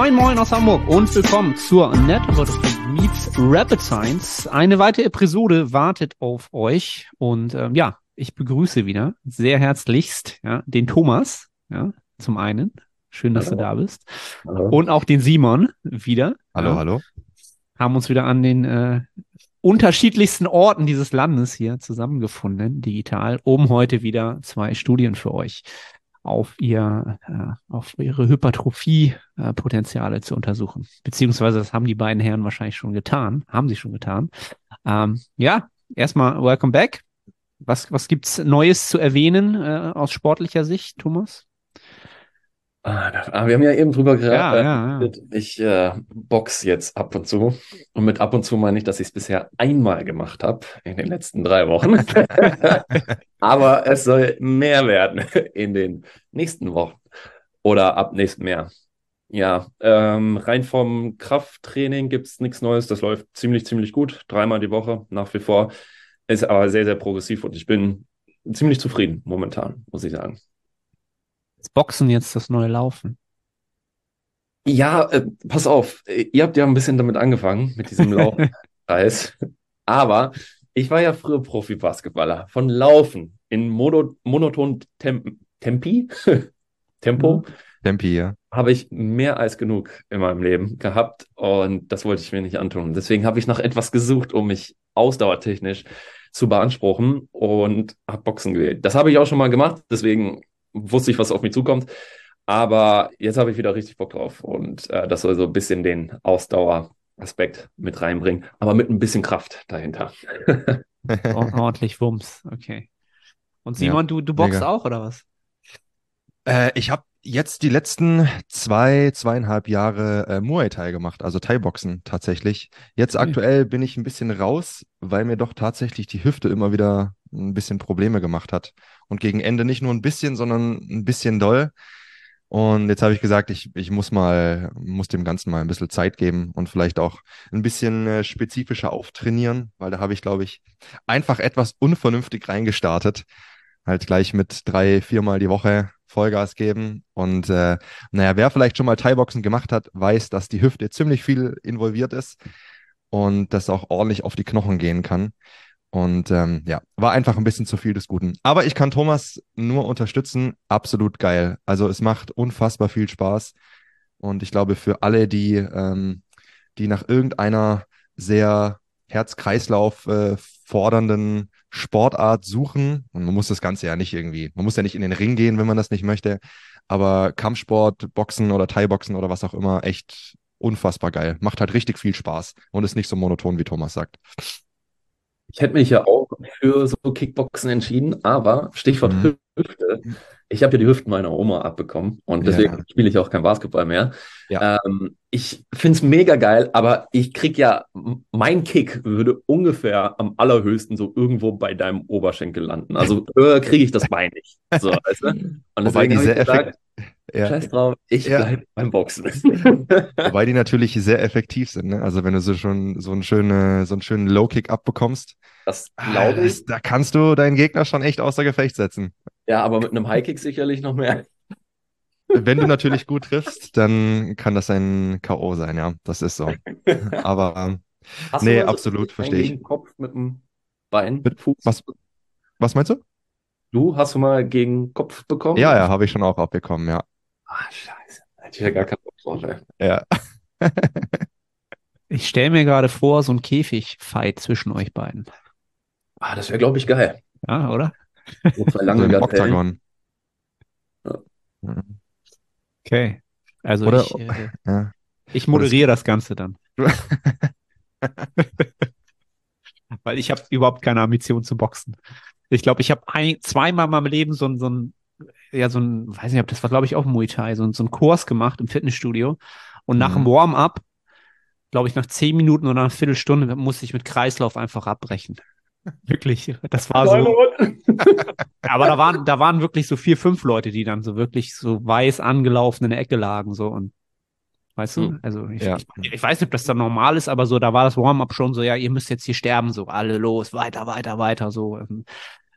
Moin Moin aus Hamburg und willkommen zur Network Meets Rapid Science. Eine weitere Episode wartet auf euch und ähm, ja, ich begrüße wieder sehr herzlichst ja, den Thomas, ja, zum einen. Schön, dass hallo. du da bist. Hallo. Und auch den Simon wieder. Hallo, ja. hallo. Haben uns wieder an den äh, unterschiedlichsten Orten dieses Landes hier zusammengefunden, digital, um heute wieder zwei Studien für euch auf ihr, äh, auf ihre Hypertrophie-Potenziale äh, zu untersuchen. Beziehungsweise das haben die beiden Herren wahrscheinlich schon getan, haben sie schon getan. Ähm, ja, erstmal welcome back. Was, was gibt's Neues zu erwähnen äh, aus sportlicher Sicht, Thomas? Ah, wir haben ja eben drüber geredet. Ja, ja, ja. Ich äh, box jetzt ab und zu. Und mit ab und zu meine ich, dass ich es bisher einmal gemacht habe in den letzten drei Wochen. Aber es soll mehr werden in den nächsten Wochen oder ab nächstem Jahr. Ja, ähm, rein vom Krafttraining gibt es nichts Neues. Das läuft ziemlich, ziemlich gut. Dreimal die Woche nach wie vor. Ist aber sehr, sehr progressiv und ich bin ziemlich zufrieden momentan, muss ich sagen. Ist Boxen jetzt das neue Laufen? Ja, äh, pass auf, ihr habt ja ein bisschen damit angefangen, mit diesem Laufkreis. Aber ich war ja früher Profi-Basketballer. Von Laufen in Mono monoton Temp Tempi, Tempo, mhm. Tempi, ja. Habe ich mehr als genug in meinem Leben gehabt und das wollte ich mir nicht antun. Deswegen habe ich nach etwas gesucht, um mich ausdauertechnisch zu beanspruchen und habe Boxen gewählt. Das habe ich auch schon mal gemacht, deswegen wusste ich, was auf mich zukommt. Aber jetzt habe ich wieder richtig Bock drauf. Und äh, das soll so ein bisschen den Ausdaueraspekt mit reinbringen, aber mit ein bisschen Kraft dahinter. Ordentlich Wumms, okay. Und Simon, ja, du, du boxst mega. auch, oder was? Äh, ich habe jetzt die letzten zwei, zweieinhalb Jahre äh, Muay Thai gemacht, also Thai-Boxen tatsächlich. Jetzt okay. aktuell bin ich ein bisschen raus, weil mir doch tatsächlich die Hüfte immer wieder ein bisschen Probleme gemacht hat. Und gegen Ende nicht nur ein bisschen, sondern ein bisschen doll. Und jetzt habe ich gesagt, ich, ich muss mal, muss dem Ganzen mal ein bisschen Zeit geben und vielleicht auch ein bisschen äh, spezifischer auftrainieren, weil da habe ich, glaube ich, einfach etwas unvernünftig reingestartet. Halt gleich mit drei, viermal die Woche Vollgas geben. Und äh, naja, wer vielleicht schon mal Thai-Boxen gemacht hat, weiß, dass die Hüfte ziemlich viel involviert ist und das auch ordentlich auf die Knochen gehen kann. Und ähm, ja, war einfach ein bisschen zu viel des Guten. Aber ich kann Thomas nur unterstützen. Absolut geil. Also es macht unfassbar viel Spaß. Und ich glaube, für alle, die, ähm, die nach irgendeiner sehr Herz-Kreislauf äh, fordernden Sportart suchen, und man muss das Ganze ja nicht irgendwie, man muss ja nicht in den Ring gehen, wenn man das nicht möchte, aber Kampfsport, Boxen oder Thai-Boxen oder was auch immer, echt unfassbar geil. Macht halt richtig viel Spaß und ist nicht so monoton, wie Thomas sagt. Ich hätte mich ja auch für so Kickboxen entschieden, aber Stichwort mhm. Hüfte. Ich habe ja die Hüften meiner Oma abbekommen und deswegen ja. spiele ich auch kein Basketball mehr. Ja. Ähm, ich finde es mega geil, aber ich krieg ja, mein Kick würde ungefähr am allerhöchsten so irgendwo bei deinem Oberschenkel landen. Also höher kriege ich das Bein nicht. So, weißt du? Und Wobei die sehr gesagt, ja. Scheiß drauf, ich ja. bleibe beim Boxen. Wobei die natürlich sehr effektiv sind. Ne? Also wenn du so schon so einen schönen, so einen schönen Low-Kick abbekommst, das ah, glaube ich. Da kannst du deinen Gegner schon echt außer Gefecht setzen. Ja, aber mit einem High-Kick sicherlich noch mehr. Wenn du natürlich gut triffst, dann kann das ein K.O. sein, ja. Das ist so. Aber ähm, nee, absolut, verstehe ich. Kopf mit dem Bein, mit Fuß. Was, was meinst du? Du hast du mal gegen Kopf bekommen? Ja, ja, habe ich schon auch abbekommen, ja. Ah, scheiße. Hätte ich ja gar keinen Bock drauf, ey. Ja. ich stelle mir gerade vor, so ein Käfigfight zwischen euch beiden. Ah, das wäre, glaube ich, geil. Ja, oder? So zwei lange so Oktagon. Ja. Okay. Also oder, ich, äh, ja. ich moderiere das Ganze dann. Weil ich habe überhaupt keine Ambition zu boxen. Ich glaube, ich habe zweimal in meinem Leben so so ein, ja, so ein, weiß nicht, ob das war, glaube ich, auch Muay Thai, so, so ein Kurs gemacht im Fitnessstudio. Und nach dem mhm. Warm-up, glaube ich, nach zehn Minuten oder einer Viertelstunde musste ich mit Kreislauf einfach abbrechen. Wirklich, das war so. aber da waren, da waren wirklich so vier, fünf Leute, die dann so wirklich so weiß angelaufen in der Ecke lagen, so und weißt du, hm. also ich, ja. ich, ich, weiß nicht, ob das dann normal ist, aber so, da war das Warm-up schon so, ja, ihr müsst jetzt hier sterben, so, alle los, weiter, weiter, weiter, so.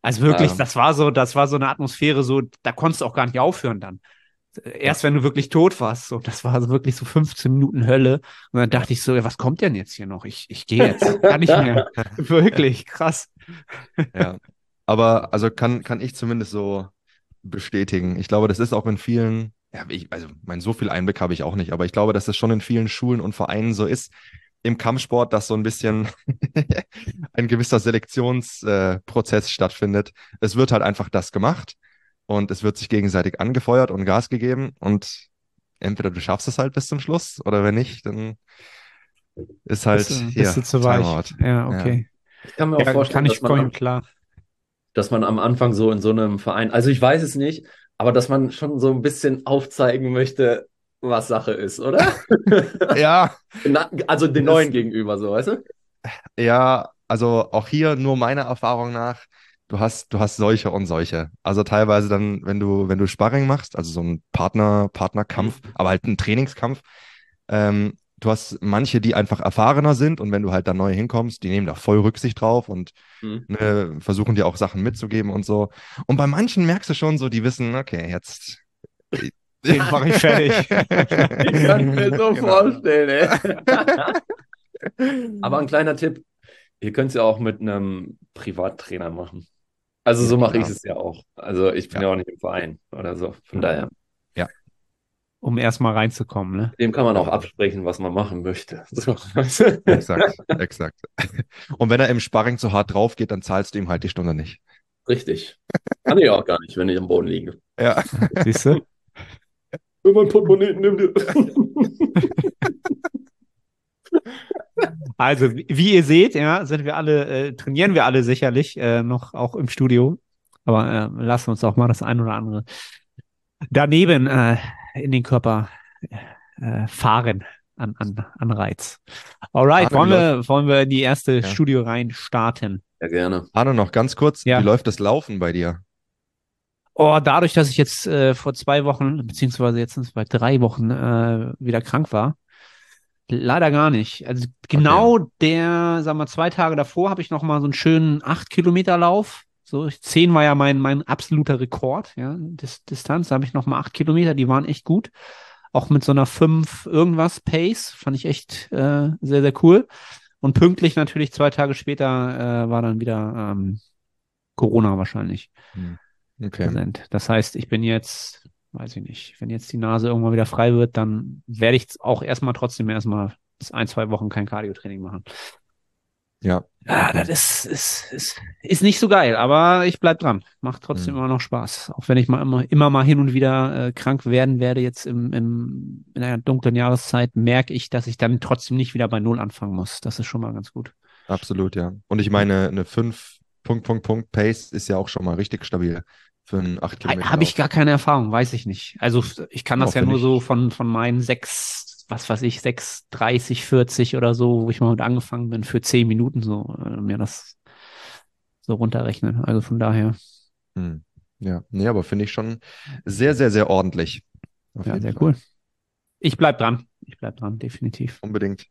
Also wirklich, ja. das war so, das war so eine Atmosphäre, so, da konntest du auch gar nicht aufhören dann. Erst wenn du wirklich tot warst, so, das war so wirklich so 15 Minuten Hölle. Und dann dachte ich so, ja, was kommt denn jetzt hier noch? Ich, ich gehe jetzt, kann nicht mehr. wirklich, krass. Ja. Aber also kann, kann ich zumindest so bestätigen. Ich glaube, das ist auch in vielen, ja, ich, also mein, so viel Einblick habe ich auch nicht, aber ich glaube, dass das schon in vielen Schulen und Vereinen so ist, im Kampfsport, dass so ein bisschen ein gewisser Selektionsprozess äh, stattfindet. Es wird halt einfach das gemacht und es wird sich gegenseitig angefeuert und Gas gegeben und entweder du schaffst es halt bis zum Schluss oder wenn nicht, dann ist halt bist du, hier, bist du zu weich. Ja, okay. Ja. Ich kann mir auch ja, vorstellen, kann ich dass, man, klar. dass man am Anfang so in so einem Verein, also ich weiß es nicht, aber dass man schon so ein bisschen aufzeigen möchte, was Sache ist, oder? ja. Also den neuen gegenüber, so, weißt du? Ja, also auch hier nur meiner Erfahrung nach, du hast, du hast solche und solche. Also teilweise dann, wenn du, wenn du Sparring machst, also so ein Partner, Partnerkampf, mhm. aber halt ein Trainingskampf, ähm, du hast manche, die einfach erfahrener sind und wenn du halt da neu hinkommst, die nehmen da voll Rücksicht drauf und mhm. ne, versuchen dir auch Sachen mitzugeben und so. Und bei manchen merkst du schon so, die wissen, okay, jetzt. Den mache ich fertig. ich kann mir so genau. vorstellen, ey. Aber ein kleiner Tipp, ihr könnt es ja auch mit einem Privattrainer machen. Also so mache ja. ich es ja auch. Also ich bin ja. ja. auch nicht im Verein oder so. Von daher. Ja. Um erstmal reinzukommen, ne? Dem kann man auch absprechen, was man machen möchte. So. exakt, exakt. Und wenn er im Sparring zu hart drauf geht, dann zahlst du ihm halt die Stunde nicht. Richtig. Kann ich auch gar nicht, wenn ich am Boden liege. Ja. Siehst du? Wenn mein Portemonnaie nimm dir. Also, wie ihr seht, ja, sind wir alle, äh, trainieren wir alle sicherlich äh, noch auch im Studio. Aber äh, lassen uns auch mal das ein oder andere daneben äh, in den Körper äh, fahren an, an, an Reiz. Alright, wollen wir, wollen wir in die erste ja. Studio rein starten? Ja, gerne. Arno, noch ganz kurz, ja. wie läuft das Laufen bei dir? Oh, dadurch, dass ich jetzt äh, vor zwei Wochen, beziehungsweise jetzt sind es bei drei Wochen äh, wieder krank war, Leider gar nicht. Also genau okay. der, sagen wir, zwei Tage davor habe ich noch mal so einen schönen acht Kilometer Lauf. So zehn war ja mein mein absoluter Rekord, ja, Dis Distanz. Da habe ich noch mal acht Kilometer, die waren echt gut. Auch mit so einer fünf irgendwas Pace fand ich echt äh, sehr sehr cool. Und pünktlich natürlich zwei Tage später äh, war dann wieder ähm, Corona wahrscheinlich. Hm. Okay. Präsent. Das heißt, ich bin jetzt weiß ich nicht, wenn jetzt die Nase irgendwann wieder frei wird, dann werde ich auch erstmal trotzdem erstmal ein, zwei Wochen kein Cardio-Training machen. Ja. Ja, das ist, ist, ist, ist nicht so geil, aber ich bleib dran. Macht trotzdem mhm. immer noch Spaß. Auch wenn ich mal immer, immer mal hin und wieder äh, krank werden werde, jetzt im, im, in einer dunklen Jahreszeit, merke ich, dass ich dann trotzdem nicht wieder bei Null anfangen muss. Das ist schon mal ganz gut. Absolut, ja. Und ich meine, eine 5 Punkt, Punkt, Punkt Pace ist ja auch schon mal richtig stabil für einen 8 Kilometer. Habe ich gar keine Erfahrung, weiß ich nicht. Also ich kann das auch ja nur so von, von meinen sechs, was weiß ich, sechs, 30, 40 oder so, wo ich mal mit angefangen bin, für zehn Minuten so, äh, mir das so runterrechnen. Also von daher. Hm. Ja, nee, aber finde ich schon sehr, sehr, sehr ordentlich. Ja, sehr Fall. cool. Ich bleib dran. Ich bleib dran, definitiv. Unbedingt.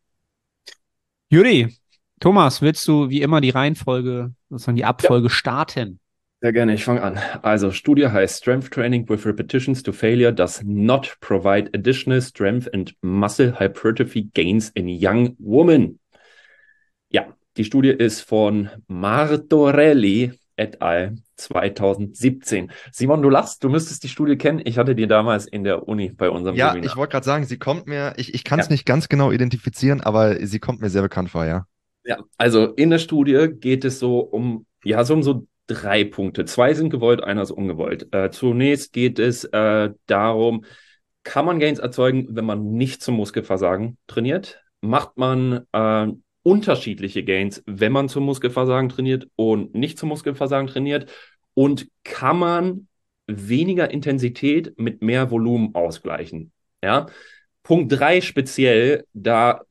Juri, Thomas, willst du wie immer die Reihenfolge, sozusagen die Abfolge ja. starten? Sehr gerne, ich fange an. Also, Studie heißt Strength Training with Repetitions to Failure does not provide additional strength and muscle hypertrophy gains in young women. Ja, die Studie ist von Martorelli et al. 2017. Simon, du lachst, du müsstest die Studie kennen. Ich hatte die damals in der Uni bei unserem Ja, Webinar. ich wollte gerade sagen, sie kommt mir, ich, ich kann es ja. nicht ganz genau identifizieren, aber sie kommt mir sehr bekannt vor, ja. Ja, also in der Studie geht es so um, ja, so um so drei Punkte. Zwei sind gewollt, einer ist ungewollt. Äh, zunächst geht es äh, darum, kann man Gains erzeugen, wenn man nicht zum Muskelversagen trainiert? Macht man äh, unterschiedliche Gains, wenn man zum Muskelversagen trainiert und nicht zum Muskelversagen trainiert? Und kann man weniger Intensität mit mehr Volumen ausgleichen? Ja. Punkt drei speziell, da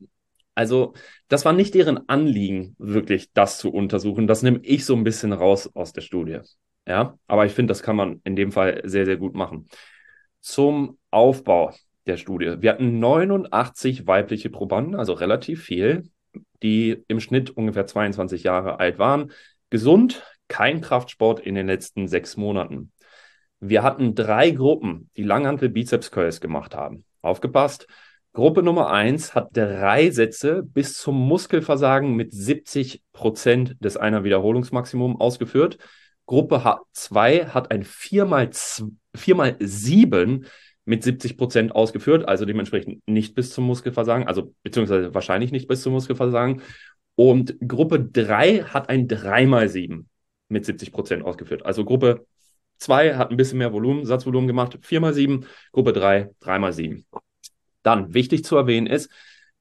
also, das war nicht deren Anliegen, wirklich das zu untersuchen. Das nehme ich so ein bisschen raus aus der Studie. Ja, aber ich finde, das kann man in dem Fall sehr, sehr gut machen. Zum Aufbau der Studie. Wir hatten 89 weibliche Probanden, also relativ viel, die im Schnitt ungefähr 22 Jahre alt waren. Gesund, kein Kraftsport in den letzten sechs Monaten. Wir hatten drei Gruppen, die Langhantel Bizeps Curls gemacht haben. Aufgepasst. Gruppe Nummer eins hat drei Sätze bis zum Muskelversagen mit 70 Prozent des einer Wiederholungsmaximum ausgeführt. Gruppe 2 hat ein 4x7 mit 70 Prozent ausgeführt, also dementsprechend nicht bis zum Muskelversagen, also beziehungsweise wahrscheinlich nicht bis zum Muskelversagen. Und Gruppe 3 hat ein 3x7 mit 70 Prozent ausgeführt. Also Gruppe 2 hat ein bisschen mehr Volumen, Satzvolumen gemacht, 4x7, Gruppe 3, 3x7. Dann wichtig zu erwähnen ist,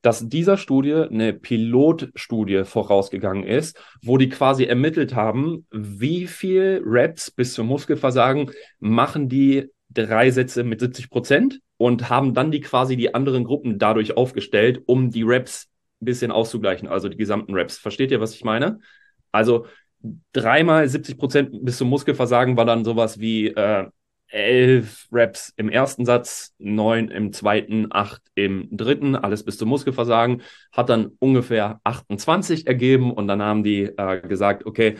dass dieser Studie eine Pilotstudie vorausgegangen ist, wo die quasi ermittelt haben, wie viel Reps bis zum Muskelversagen machen die drei Sätze mit 70 Prozent und haben dann die quasi die anderen Gruppen dadurch aufgestellt, um die Reps ein bisschen auszugleichen, also die gesamten Reps. Versteht ihr, was ich meine? Also dreimal 70 Prozent bis zum Muskelversagen war dann sowas wie äh, elf Reps im ersten Satz, neun im zweiten, acht im dritten, alles bis zum Muskelversagen, hat dann ungefähr 28 ergeben und dann haben die äh, gesagt, okay,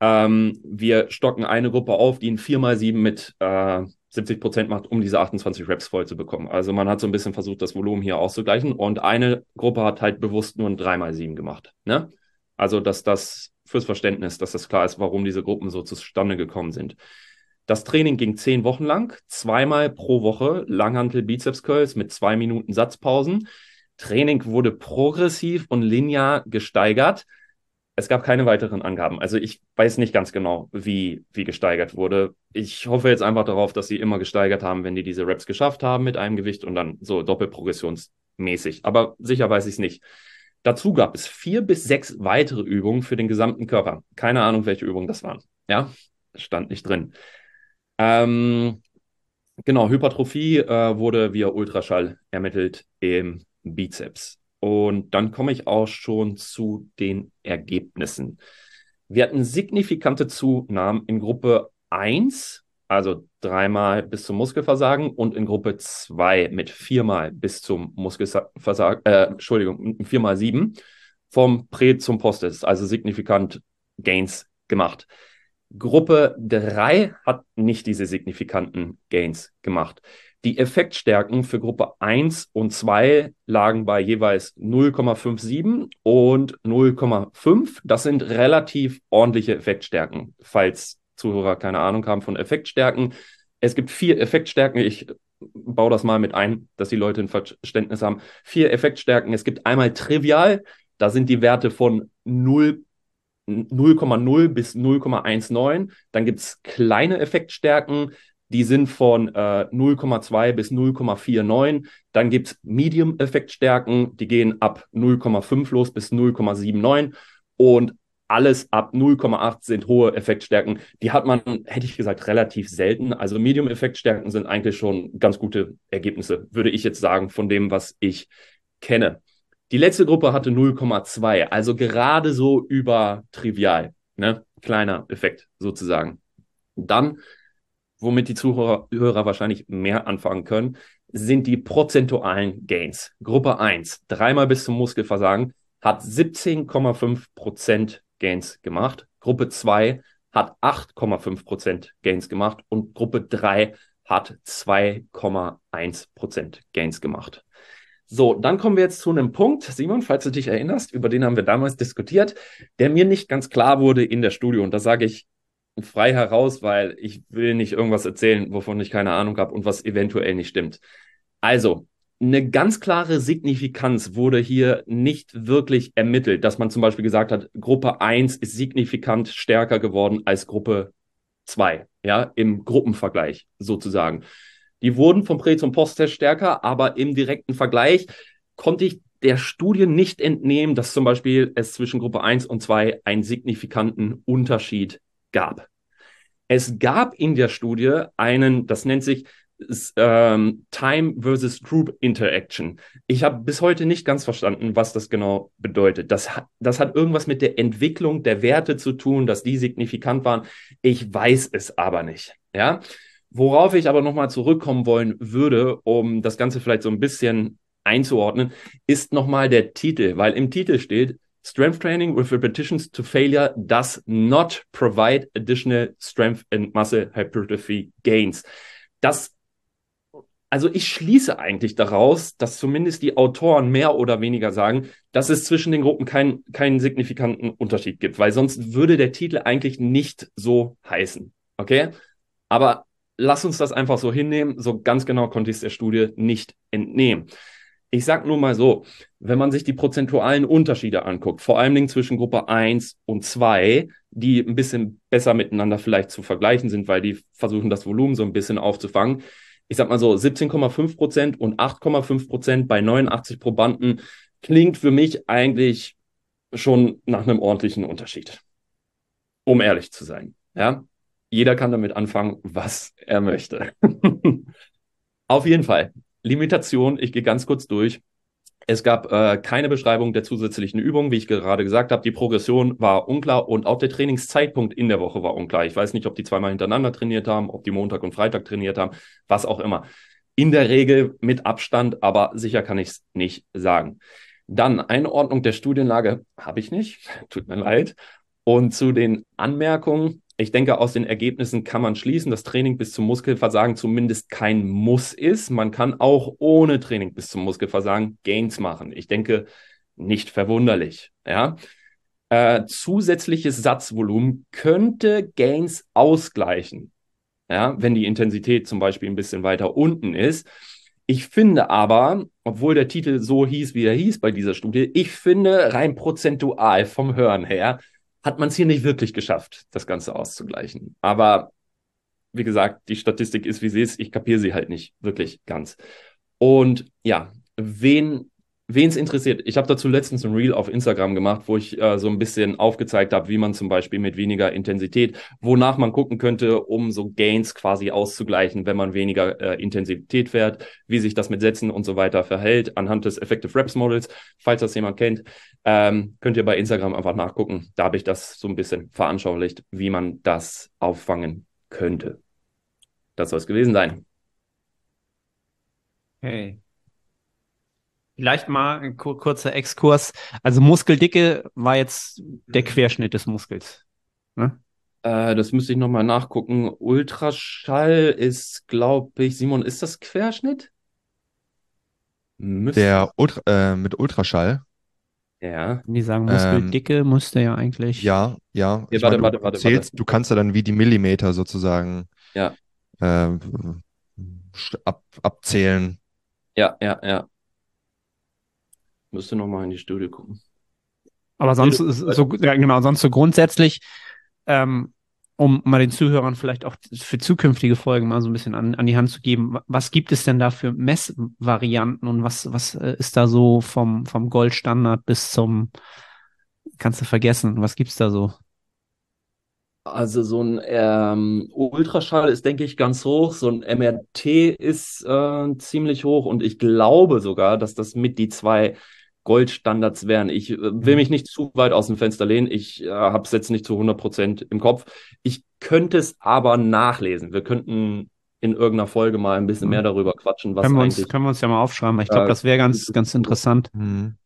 ähm, wir stocken eine Gruppe auf, die ein 4x7 mit äh, 70 Prozent macht, um diese 28 Reps voll zu bekommen. Also man hat so ein bisschen versucht, das Volumen hier auszugleichen und eine Gruppe hat halt bewusst nur ein 3x7 gemacht. Ne? Also, dass das fürs Verständnis, dass das klar ist, warum diese Gruppen so zustande gekommen sind. Das Training ging zehn Wochen lang, zweimal pro Woche Langhantel Bizeps Curls mit zwei Minuten Satzpausen. Training wurde progressiv und linear gesteigert. Es gab keine weiteren Angaben. Also ich weiß nicht ganz genau, wie, wie gesteigert wurde. Ich hoffe jetzt einfach darauf, dass sie immer gesteigert haben, wenn die diese Reps geschafft haben mit einem Gewicht und dann so doppelprogressionsmäßig. Aber sicher weiß ich es nicht. Dazu gab es vier bis sechs weitere Übungen für den gesamten Körper. Keine Ahnung, welche Übungen das waren. Ja, stand nicht drin. Ähm, genau, Hypertrophie äh, wurde via Ultraschall ermittelt im Bizeps. Und dann komme ich auch schon zu den Ergebnissen. Wir hatten signifikante Zunahmen in Gruppe 1, also dreimal bis zum Muskelversagen, und in Gruppe 2 mit viermal bis zum Muskelversagen, äh, Entschuldigung, viermal sieben vom Prä zum Postes, also signifikant Gains gemacht. Gruppe 3 hat nicht diese signifikanten Gains gemacht. Die Effektstärken für Gruppe 1 und 2 lagen bei jeweils 0,57 und 0,5. Das sind relativ ordentliche Effektstärken, falls Zuhörer keine Ahnung haben von Effektstärken. Es gibt vier Effektstärken. Ich baue das mal mit ein, dass die Leute ein Verständnis haben. Vier Effektstärken. Es gibt einmal trivial. Da sind die Werte von 0 0,0 bis 0,19. Dann gibt es kleine Effektstärken die sind von äh, 0,2 bis 0,49. Dann gibt es Medium-Effektstärken, die gehen ab 0,5 los bis 0,79. Und alles ab 0,8 sind hohe Effektstärken. Die hat man, hätte ich gesagt, relativ selten. Also Medium-Effektstärken sind eigentlich schon ganz gute Ergebnisse, würde ich jetzt sagen, von dem, was ich kenne. Die letzte Gruppe hatte 0,2, also gerade so über trivial. Ne? Kleiner Effekt sozusagen. Dann womit die Zuhörer wahrscheinlich mehr anfangen können, sind die prozentualen Gains. Gruppe 1, dreimal bis zum Muskelversagen, hat 17,5% Gains gemacht. Gruppe 2 hat 8,5% Gains gemacht und Gruppe 3 hat 2,1% Gains gemacht. So, dann kommen wir jetzt zu einem Punkt, Simon, falls du dich erinnerst, über den haben wir damals diskutiert, der mir nicht ganz klar wurde in der Studie. Und da sage ich frei heraus, weil ich will nicht irgendwas erzählen, wovon ich keine Ahnung habe und was eventuell nicht stimmt. Also, eine ganz klare Signifikanz wurde hier nicht wirklich ermittelt, dass man zum Beispiel gesagt hat, Gruppe 1 ist signifikant stärker geworden als Gruppe 2, ja, im Gruppenvergleich sozusagen. Die wurden vom Prä- zum Posttest stärker, aber im direkten Vergleich konnte ich der Studie nicht entnehmen, dass zum Beispiel es zwischen Gruppe 1 und 2 einen signifikanten Unterschied gab. Es gab in der Studie einen, das nennt sich ähm, Time versus Group Interaction. Ich habe bis heute nicht ganz verstanden, was das genau bedeutet. Das, das hat irgendwas mit der Entwicklung der Werte zu tun, dass die signifikant waren. Ich weiß es aber nicht. Ja. Worauf ich aber nochmal zurückkommen wollen würde, um das Ganze vielleicht so ein bisschen einzuordnen, ist nochmal der Titel, weil im Titel steht Strength training with repetitions to failure does not provide additional strength and muscle hypertrophy gains. Das, also ich schließe eigentlich daraus, dass zumindest die Autoren mehr oder weniger sagen, dass es zwischen den Gruppen keinen keinen signifikanten Unterschied gibt, weil sonst würde der Titel eigentlich nicht so heißen. Okay? Aber lass uns das einfach so hinnehmen. So ganz genau konnte ich es der Studie nicht entnehmen. Ich sage nur mal so, wenn man sich die prozentualen Unterschiede anguckt, vor allen Dingen zwischen Gruppe 1 und 2, die ein bisschen besser miteinander vielleicht zu vergleichen sind, weil die versuchen, das Volumen so ein bisschen aufzufangen. Ich sag mal so, 17,5 Prozent und 8,5 Prozent bei 89 Probanden klingt für mich eigentlich schon nach einem ordentlichen Unterschied. Um ehrlich zu sein. Ja, jeder kann damit anfangen, was er möchte. Auf jeden Fall. Limitation, ich gehe ganz kurz durch. Es gab äh, keine Beschreibung der zusätzlichen Übungen, wie ich gerade gesagt habe. Die Progression war unklar und auch der Trainingszeitpunkt in der Woche war unklar. Ich weiß nicht, ob die zweimal hintereinander trainiert haben, ob die Montag und Freitag trainiert haben, was auch immer. In der Regel mit Abstand, aber sicher kann ich es nicht sagen. Dann Einordnung der Studienlage habe ich nicht, tut mir leid. Und zu den Anmerkungen, ich denke, aus den Ergebnissen kann man schließen, dass Training bis zum Muskelversagen zumindest kein Muss ist. Man kann auch ohne Training bis zum Muskelversagen Gains machen. Ich denke, nicht verwunderlich. Ja. Äh, zusätzliches Satzvolumen könnte Gains ausgleichen, ja, wenn die Intensität zum Beispiel ein bisschen weiter unten ist. Ich finde aber, obwohl der Titel so hieß, wie er hieß bei dieser Studie, ich finde rein prozentual vom Hören her, hat man es hier nicht wirklich geschafft, das Ganze auszugleichen. Aber wie gesagt, die Statistik ist, wie sie ist. Ich kapiere sie halt nicht wirklich ganz. Und ja, wen Wen es interessiert, ich habe dazu letztens ein Reel auf Instagram gemacht, wo ich äh, so ein bisschen aufgezeigt habe, wie man zum Beispiel mit weniger Intensität, wonach man gucken könnte, um so Gains quasi auszugleichen, wenn man weniger äh, Intensität fährt, wie sich das mit Sätzen und so weiter verhält, anhand des Effective Reps Models. Falls das jemand kennt, ähm, könnt ihr bei Instagram einfach nachgucken. Da habe ich das so ein bisschen veranschaulicht, wie man das auffangen könnte. Das soll es gewesen sein. Hey. Vielleicht mal ein kurzer Exkurs. Also Muskeldicke war jetzt der mhm. Querschnitt des Muskels. Ne? Äh, das müsste ich nochmal nachgucken. Ultraschall ist, glaube ich, Simon, ist das Querschnitt? Müsste. Der Ultra, äh, mit Ultraschall. Ja. Die sagen Muskeldicke ähm, musste ja eigentlich. Ja, ja. ja warte, meine, warte, warte, zählst, warte. Du kannst ja dann wie die Millimeter sozusagen ja. äh, ab, abzählen. Ja, ja, ja. Müsste nochmal in die Studie gucken. Aber sonst ist so, ja, genau, sonst so grundsätzlich, ähm, um mal den Zuhörern vielleicht auch für zukünftige Folgen mal so ein bisschen an, an die Hand zu geben, was gibt es denn da für Messvarianten und was, was äh, ist da so vom, vom Goldstandard bis zum, kannst du vergessen, was gibt es da so? Also so ein ähm, Ultraschall ist, denke ich, ganz hoch. So ein MRT ist äh, ziemlich hoch und ich glaube sogar, dass das mit die zwei Goldstandards wären. Ich äh, will mhm. mich nicht zu weit aus dem Fenster lehnen. Ich äh, habe es jetzt nicht zu 100 Prozent im Kopf. Ich könnte es aber nachlesen. Wir könnten in irgendeiner Folge mal ein bisschen mhm. mehr darüber quatschen, was können wir uns. Können wir uns ja mal aufschreiben. Ich glaube, äh, das wäre ganz, ganz interessant. Mhm.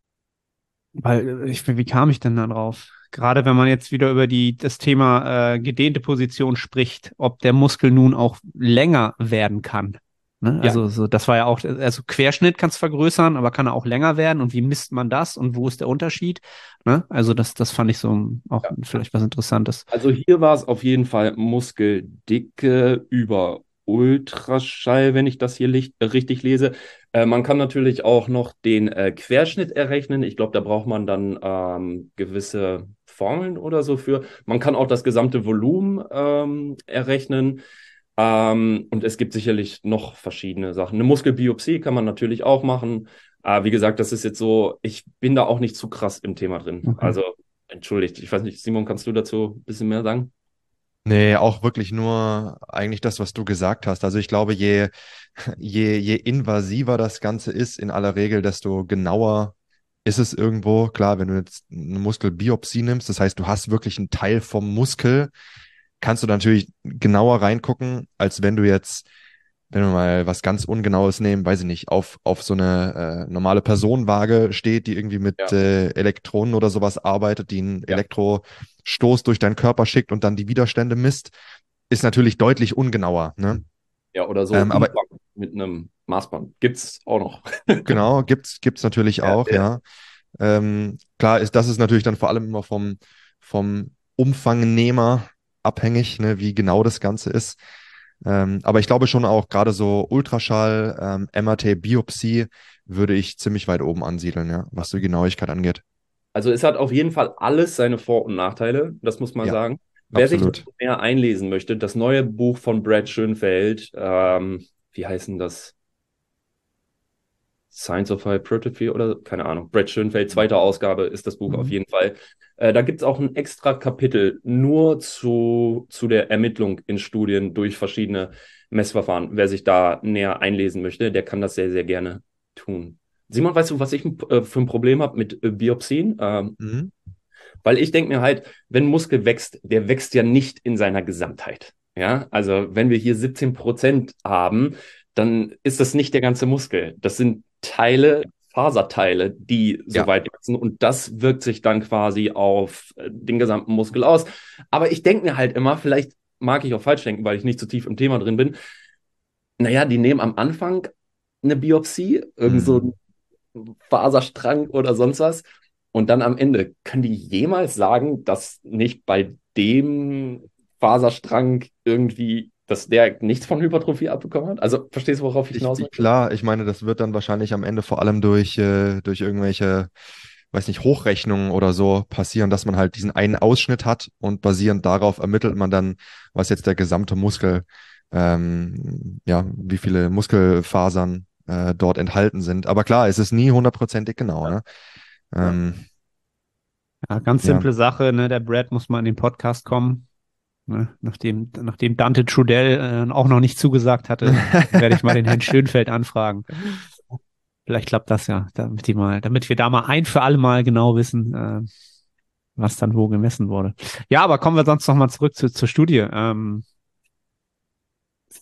Weil, äh, ich, wie kam ich denn da drauf? Gerade wenn man jetzt wieder über die, das Thema äh, gedehnte Position spricht, ob der Muskel nun auch länger werden kann. Ne? Also ja. so, das war ja auch, also Querschnitt kann es vergrößern, aber kann er auch länger werden und wie misst man das und wo ist der Unterschied? Ne? Also das, das fand ich so auch ja. vielleicht was Interessantes. Also hier war es auf jeden Fall Muskeldicke über Ultraschall, wenn ich das hier richtig lese. Äh, man kann natürlich auch noch den äh, Querschnitt errechnen. Ich glaube, da braucht man dann ähm, gewisse Formeln oder so für. Man kann auch das gesamte Volumen ähm, errechnen. Ähm, und es gibt sicherlich noch verschiedene Sachen. Eine Muskelbiopsie kann man natürlich auch machen. Aber wie gesagt, das ist jetzt so, ich bin da auch nicht zu krass im Thema drin. Okay. Also, entschuldigt, ich weiß nicht, Simon, kannst du dazu ein bisschen mehr sagen? Nee, auch wirklich nur eigentlich das, was du gesagt hast. Also ich glaube, je, je, je invasiver das Ganze ist, in aller Regel, desto genauer ist es irgendwo. Klar, wenn du jetzt eine Muskelbiopsie nimmst, das heißt, du hast wirklich einen Teil vom Muskel, kannst du natürlich genauer reingucken, als wenn du jetzt wenn wir mal was ganz Ungenaues nehmen, weiß ich nicht, auf, auf so eine äh, normale Personenwaage steht, die irgendwie mit ja. äh, Elektronen oder sowas arbeitet, die einen ja. Elektrostoß durch deinen Körper schickt und dann die Widerstände misst, ist natürlich deutlich ungenauer. Ne? Ja, oder so ähm, aber, mit einem Maßband. Gibt's auch noch. genau, gibt's, gibt's natürlich ja, auch, ja. Ähm, klar ist, das ist natürlich dann vor allem immer vom, vom Umfangnehmer abhängig, ne, wie genau das Ganze ist. Ähm, aber ich glaube schon auch gerade so Ultraschall, ähm, MRT, Biopsie würde ich ziemlich weit oben ansiedeln, ja, was die Genauigkeit angeht. Also es hat auf jeden Fall alles seine Vor- und Nachteile, das muss man ja, sagen. Wer absolut. sich mehr einlesen möchte, das neue Buch von Brad Schönfeld, ähm, wie heißen das? Science of Hypertrophy oder keine Ahnung. Brad Schönfeld, zweite Ausgabe ist das Buch mhm. auf jeden Fall. Äh, da gibt es auch ein extra Kapitel nur zu, zu der Ermittlung in Studien durch verschiedene Messverfahren. Wer sich da näher einlesen möchte, der kann das sehr, sehr gerne tun. Simon, weißt du, was ich äh, für ein Problem habe mit äh, Biopsien? Ähm, mhm. Weil ich denke mir halt, wenn Muskel wächst, der wächst ja nicht in seiner Gesamtheit. Ja, also wenn wir hier 17 Prozent haben, dann ist das nicht der ganze Muskel. Das sind Teile, Faserteile, die so ja. weit wachsen und das wirkt sich dann quasi auf äh, den gesamten Muskel aus. Aber ich denke mir halt immer, vielleicht mag ich auch falsch denken, weil ich nicht zu so tief im Thema drin bin. Naja, die nehmen am Anfang eine Biopsie, irgend so ein Faserstrang oder sonst was. Und dann am Ende, können die jemals sagen, dass nicht bei dem Faserstrang irgendwie dass der nichts von Hypertrophie abbekommen hat? Also verstehst du, worauf ich hinaus will? Klar, ich meine, das wird dann wahrscheinlich am Ende vor allem durch, äh, durch irgendwelche, weiß nicht, Hochrechnungen oder so passieren, dass man halt diesen einen Ausschnitt hat und basierend darauf ermittelt man dann, was jetzt der gesamte Muskel, ähm, ja, wie viele Muskelfasern äh, dort enthalten sind. Aber klar, es ist nie hundertprozentig genau. Ja. Ne? Ähm, ja, ganz simple ja. Sache, ne? Der Brad muss mal in den Podcast kommen. Ne? Nachdem, nachdem Dante Trudell äh, auch noch nicht zugesagt hatte, werde ich mal den Herrn Schönfeld anfragen. Vielleicht klappt das ja, damit die mal, damit wir da mal ein für alle Mal genau wissen, äh, was dann wo gemessen wurde. Ja, aber kommen wir sonst noch mal zurück zu, zur Studie. Ähm,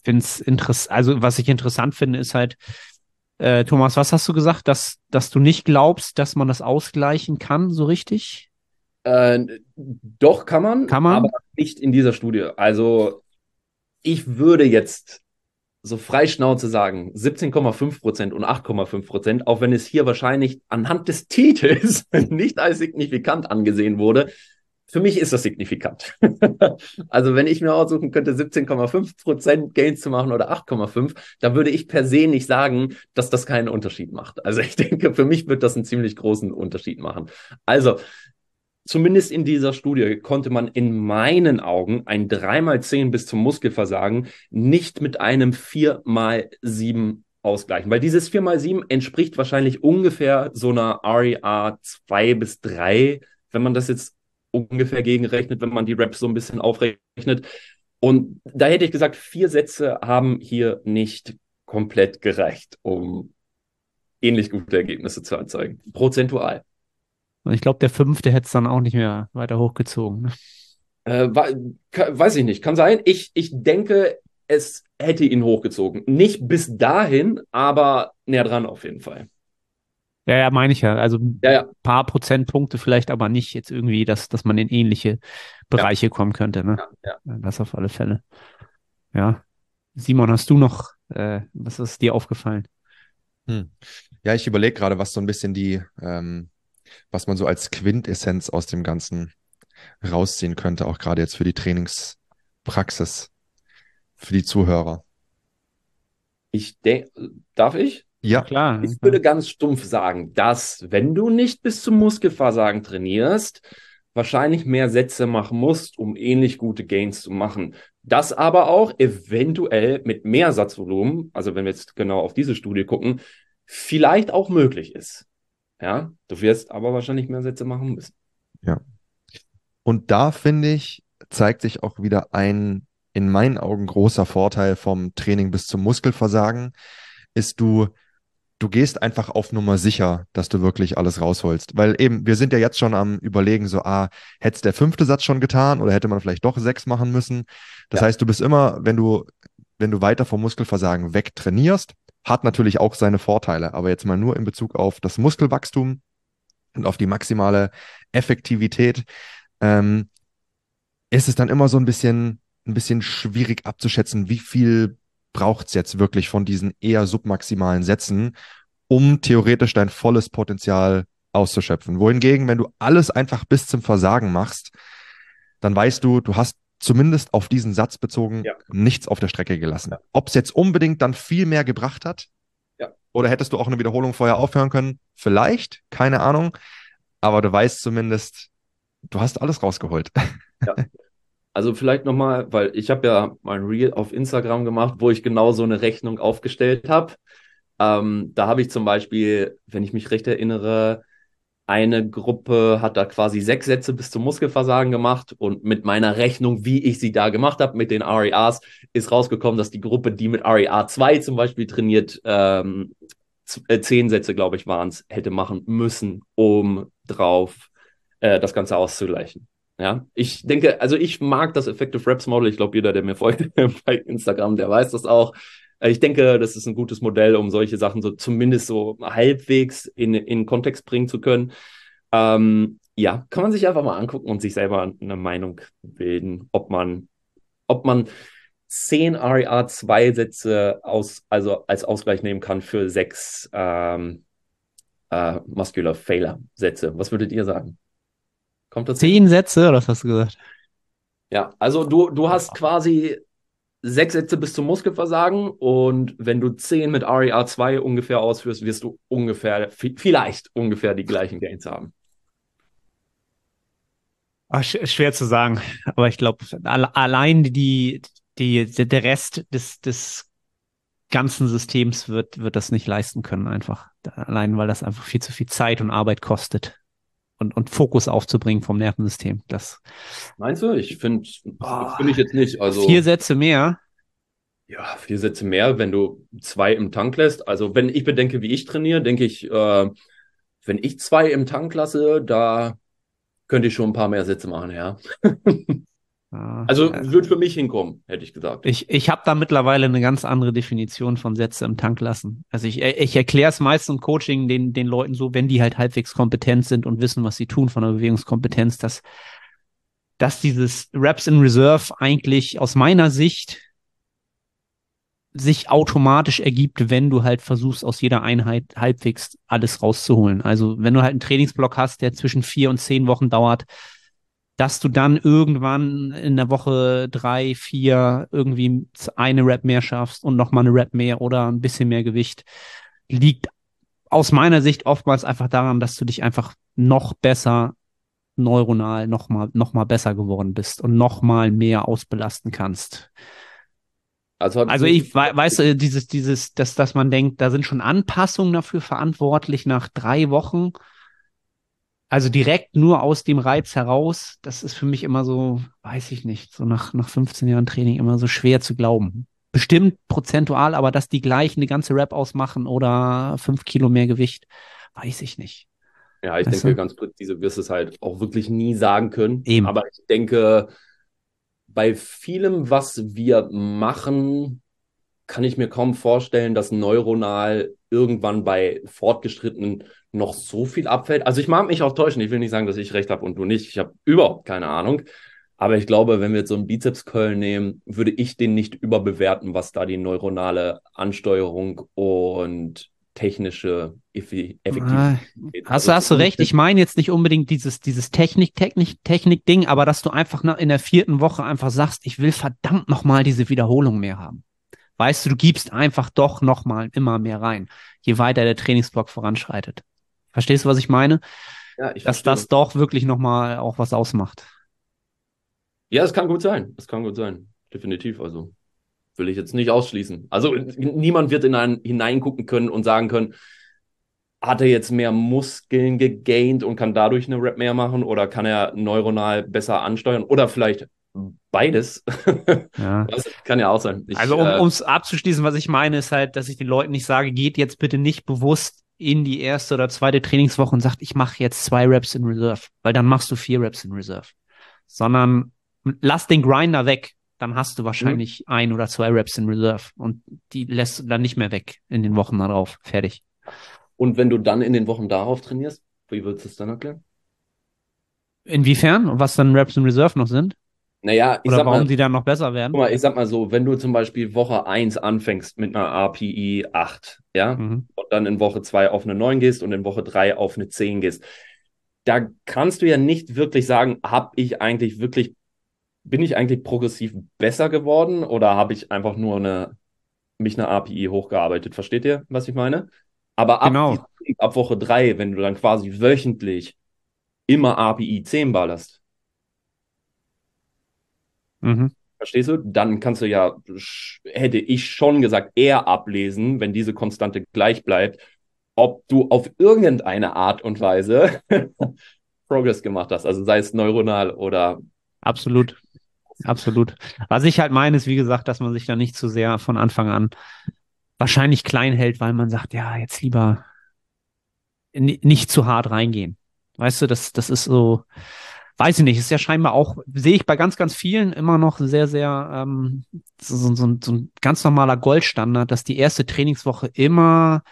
finde es interessant, also was ich interessant finde, ist halt, äh, Thomas, was hast du gesagt, dass, dass du nicht glaubst, dass man das ausgleichen kann, so richtig? Äh, doch, kann man, kann man, aber nicht in dieser Studie. Also ich würde jetzt so freischnauze sagen, 17,5 Prozent und 8,5 Prozent, auch wenn es hier wahrscheinlich anhand des Titels nicht als signifikant angesehen wurde. Für mich ist das signifikant. also wenn ich mir aussuchen könnte, 17,5 Prozent Gains zu machen oder 8,5, dann würde ich per se nicht sagen, dass das keinen Unterschied macht. Also ich denke, für mich wird das einen ziemlich großen Unterschied machen. Also Zumindest in dieser Studie konnte man in meinen Augen ein 3x10 bis zum Muskelversagen nicht mit einem 4x7 ausgleichen, weil dieses 4x7 entspricht wahrscheinlich ungefähr so einer REA 2 bis 3, wenn man das jetzt ungefähr gegenrechnet, wenn man die Reps so ein bisschen aufrechnet. Und da hätte ich gesagt, vier Sätze haben hier nicht komplett gereicht, um ähnlich gute Ergebnisse zu erzeugen. Prozentual. Und ich glaube, der fünfte hätte es dann auch nicht mehr weiter hochgezogen. Ne? Äh, weiß ich nicht, kann sein. Ich, ich denke, es hätte ihn hochgezogen. Nicht bis dahin, aber näher dran auf jeden Fall. Ja, ja, meine ich ja. Also ein ja, ja. paar Prozentpunkte vielleicht, aber nicht jetzt irgendwie, dass, dass man in ähnliche Bereiche ja. kommen könnte. Ne? Ja, Das auf alle Fälle. Ja. Simon, hast du noch, äh, was ist dir aufgefallen? Hm. Ja, ich überlege gerade, was so ein bisschen die, ähm, was man so als Quintessenz aus dem Ganzen rausziehen könnte, auch gerade jetzt für die Trainingspraxis, für die Zuhörer. Ich denke, darf ich? Ja, klar. Ich würde ganz stumpf sagen, dass wenn du nicht bis zum Muskelversagen trainierst, wahrscheinlich mehr Sätze machen musst, um ähnlich gute Gains zu machen. Das aber auch eventuell mit mehr Satzvolumen, also wenn wir jetzt genau auf diese Studie gucken, vielleicht auch möglich ist. Ja, du wirst aber wahrscheinlich mehr Sätze machen müssen. Ja. Und da finde ich, zeigt sich auch wieder ein in meinen Augen großer Vorteil vom Training bis zum Muskelversagen, ist du, du gehst einfach auf Nummer sicher, dass du wirklich alles rausholst. Weil eben, wir sind ja jetzt schon am überlegen, so, ah, hätte der fünfte Satz schon getan oder hätte man vielleicht doch sechs machen müssen. Das ja. heißt, du bist immer, wenn du wenn du weiter vom Muskelversagen wegtrainierst. Hat natürlich auch seine Vorteile, aber jetzt mal nur in Bezug auf das Muskelwachstum und auf die maximale Effektivität, ähm, ist es dann immer so ein bisschen, ein bisschen schwierig abzuschätzen, wie viel braucht es jetzt wirklich von diesen eher submaximalen Sätzen, um theoretisch dein volles Potenzial auszuschöpfen. Wohingegen, wenn du alles einfach bis zum Versagen machst, dann weißt du, du hast zumindest auf diesen Satz bezogen ja. nichts auf der Strecke gelassen. Ja. Ob es jetzt unbedingt dann viel mehr gebracht hat, ja. oder hättest du auch eine Wiederholung vorher aufhören können? Vielleicht, keine Ahnung. Aber du weißt zumindest, du hast alles rausgeholt. Ja. Also vielleicht nochmal, weil ich habe ja mein Reel auf Instagram gemacht, wo ich genau so eine Rechnung aufgestellt habe. Ähm, da habe ich zum Beispiel, wenn ich mich recht erinnere, eine Gruppe hat da quasi sechs Sätze bis zum Muskelversagen gemacht und mit meiner Rechnung, wie ich sie da gemacht habe, mit den REAs, ist rausgekommen, dass die Gruppe, die mit REA 2 zum Beispiel trainiert, ähm, äh, zehn Sätze, glaube ich, waren es, hätte machen müssen, um drauf äh, das Ganze auszugleichen. Ja, ich denke, also ich mag das Effective Reps Model. Ich glaube, jeder, der mir folgt bei Instagram, der weiß das auch. Äh, ich denke, das ist ein gutes Modell, um solche Sachen so zumindest so halbwegs in, in Kontext bringen zu können. Ähm, ja, kann man sich einfach mal angucken und sich selber eine Meinung bilden, ob man, ob man zehn REA-2-Sätze aus, also als Ausgleich nehmen kann für sechs ähm, äh, Muscular Failure-Sätze. Was würdet ihr sagen? Kommt das Zehn? Sätze, oder was hast du gesagt? Ja, also du, du hast quasi sechs Sätze bis zum Muskelversagen und wenn du zehn mit RER 2 ungefähr ausführst, wirst du ungefähr, vielleicht ungefähr die gleichen Gains haben. Ach, schwer zu sagen, aber ich glaube, allein die, die, der Rest des, des ganzen Systems wird, wird das nicht leisten können, einfach. Allein, weil das einfach viel zu viel Zeit und Arbeit kostet und, und Fokus aufzubringen vom Nervensystem. Das Meinst du? Ich finde, oh, finde ich jetzt nicht. Also vier Sätze mehr. Ja, vier Sätze mehr, wenn du zwei im Tank lässt. Also wenn ich bedenke, wie ich trainiere, denke ich, äh, wenn ich zwei im Tank lasse, da könnte ich schon ein paar mehr Sätze machen, ja. Also äh, wird für mich hinkommen, hätte ich gesagt. Ich, ich habe da mittlerweile eine ganz andere Definition von Sätze im Tank lassen. Also ich, ich erkläre es meist im Coaching den, den Leuten so, wenn die halt halbwegs kompetent sind und wissen, was sie tun von der Bewegungskompetenz, dass, dass dieses Reps in Reserve eigentlich aus meiner Sicht sich automatisch ergibt, wenn du halt versuchst, aus jeder Einheit halbwegs alles rauszuholen. Also wenn du halt einen Trainingsblock hast, der zwischen vier und zehn Wochen dauert, dass du dann irgendwann in der Woche drei, vier irgendwie eine Rap mehr schaffst und nochmal eine Rap mehr oder ein bisschen mehr Gewicht, liegt aus meiner Sicht oftmals einfach daran, dass du dich einfach noch besser neuronal noch mal, noch mal besser geworden bist und noch mal mehr ausbelasten kannst. Also, also ich we weißt du, dieses, dieses, dass, dass man denkt, da sind schon Anpassungen dafür verantwortlich nach drei Wochen also direkt nur aus dem Reiz heraus, das ist für mich immer so, weiß ich nicht, so nach, nach 15 Jahren Training immer so schwer zu glauben. Bestimmt prozentual, aber dass die gleich eine ganze Rap ausmachen oder fünf Kilo mehr Gewicht, weiß ich nicht. Ja, ich weißt denke, du? ganz präzise wirst es halt auch wirklich nie sagen können. Eben. Aber ich denke, bei vielem, was wir machen, kann ich mir kaum vorstellen, dass neuronal irgendwann bei fortgeschrittenen noch so viel abfällt. Also ich mag mich auch täuschen. Ich will nicht sagen, dass ich recht habe und du nicht. Ich habe überhaupt keine Ahnung. Aber ich glaube, wenn wir jetzt so einen Bizeps-Curl nehmen, würde ich den nicht überbewerten, was da die neuronale Ansteuerung und technische Effektivität. Ah, hast, du, hast du recht. Ich meine jetzt nicht unbedingt dieses, dieses Technik, Technik, Technik-Ding, aber dass du einfach in der vierten Woche einfach sagst, ich will verdammt nochmal diese Wiederholung mehr haben. Weißt du, du gibst einfach doch nochmal immer mehr rein, je weiter der Trainingsblock voranschreitet. Verstehst du, was ich meine? Ja, ich Dass das doch wirklich nochmal auch was ausmacht. Ja, es kann gut sein. Es kann gut sein. Definitiv. Also will ich jetzt nicht ausschließen. Also niemand wird in einen hineingucken können und sagen können, hat er jetzt mehr Muskeln gegaint und kann dadurch eine Rap mehr machen oder kann er neuronal besser ansteuern oder vielleicht beides. Ja. Das kann ja auch sein. Ich, also um es äh, abzuschließen, was ich meine, ist halt, dass ich den Leuten nicht sage, geht jetzt bitte nicht bewusst in die erste oder zweite Trainingswoche und sagt, ich mache jetzt zwei Reps in Reserve, weil dann machst du vier Reps in Reserve. Sondern lass den Grinder weg. dann hast du wahrscheinlich mhm. ein oder zwei Reps in Reserve und die lässt du dann nicht mehr weg in den Wochen darauf. Fertig. Und wenn du dann in den Wochen darauf trainierst, wie würdest du es dann erklären? Inwiefern? Und was dann Reps in Reserve noch sind? Naja, ich Oder sag warum mal, die dann noch besser werden? Guck mal, ich sag mal so, wenn du zum Beispiel Woche 1 anfängst mit einer API 8, ja, mhm. und dann in Woche 2 auf eine 9 gehst und in Woche 3 auf eine 10 gehst, da kannst du ja nicht wirklich sagen, habe ich eigentlich wirklich, bin ich eigentlich progressiv besser geworden oder habe ich einfach nur eine, mich eine API hochgearbeitet? Versteht ihr, was ich meine? Aber ab, genau. ab Woche 3, wenn du dann quasi wöchentlich immer API 10 ballerst, Mhm. Verstehst du? Dann kannst du ja, hätte ich schon gesagt, eher ablesen, wenn diese Konstante gleich bleibt, ob du auf irgendeine Art und Weise Progress gemacht hast. Also sei es neuronal oder. Absolut. Absolut. Was ich halt meine, ist, wie gesagt, dass man sich da nicht zu sehr von Anfang an wahrscheinlich klein hält, weil man sagt, ja, jetzt lieber nicht zu hart reingehen. Weißt du, das, das ist so, weiß ich nicht, ist ja scheinbar auch, sehe ich bei ganz, ganz vielen immer noch sehr, sehr ähm, so, so, so ein ganz normaler Goldstandard, dass die erste Trainingswoche immer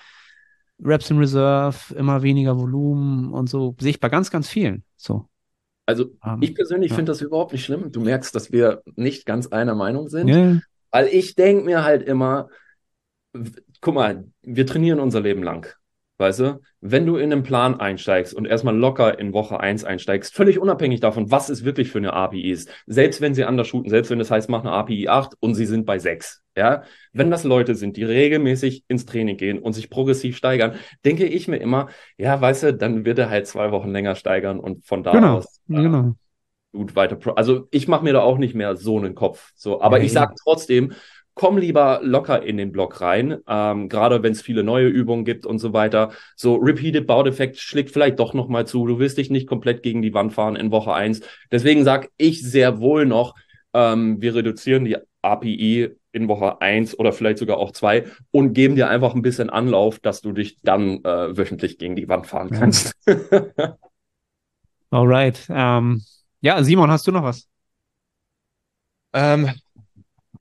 Reps in Reserve, immer weniger Volumen und so, sehe ich bei ganz, ganz vielen. So. Also ähm, ich persönlich ja. finde das überhaupt nicht schlimm. Du merkst, dass wir nicht ganz einer Meinung sind. Yeah. Weil ich denke mir halt immer, guck mal, wir trainieren unser Leben lang. Weißt du, wenn du in einen Plan einsteigst und erstmal locker in Woche 1 einsteigst, völlig unabhängig davon, was es wirklich für eine API ist, selbst wenn sie anders shooten, selbst wenn das heißt, mach eine API 8 und sie sind bei 6, ja, wenn das Leute sind, die regelmäßig ins Training gehen und sich progressiv steigern, denke ich mir immer, ja, weißt du, dann wird er halt zwei Wochen länger steigern und von da genau, aus äh, genau. gut weiter. Also ich mache mir da auch nicht mehr so einen Kopf. So, aber ja, ich sage trotzdem, komm lieber locker in den Block rein, ähm, gerade wenn es viele neue Übungen gibt und so weiter. So Repeated Bout Effect schlägt vielleicht doch nochmal zu. Du wirst dich nicht komplett gegen die Wand fahren in Woche eins. Deswegen sag ich sehr wohl noch, ähm, wir reduzieren die API in Woche eins oder vielleicht sogar auch zwei und geben dir einfach ein bisschen Anlauf, dass du dich dann äh, wöchentlich gegen die Wand fahren kannst. Alright. Ähm, ja, Simon, hast du noch was? Ähm,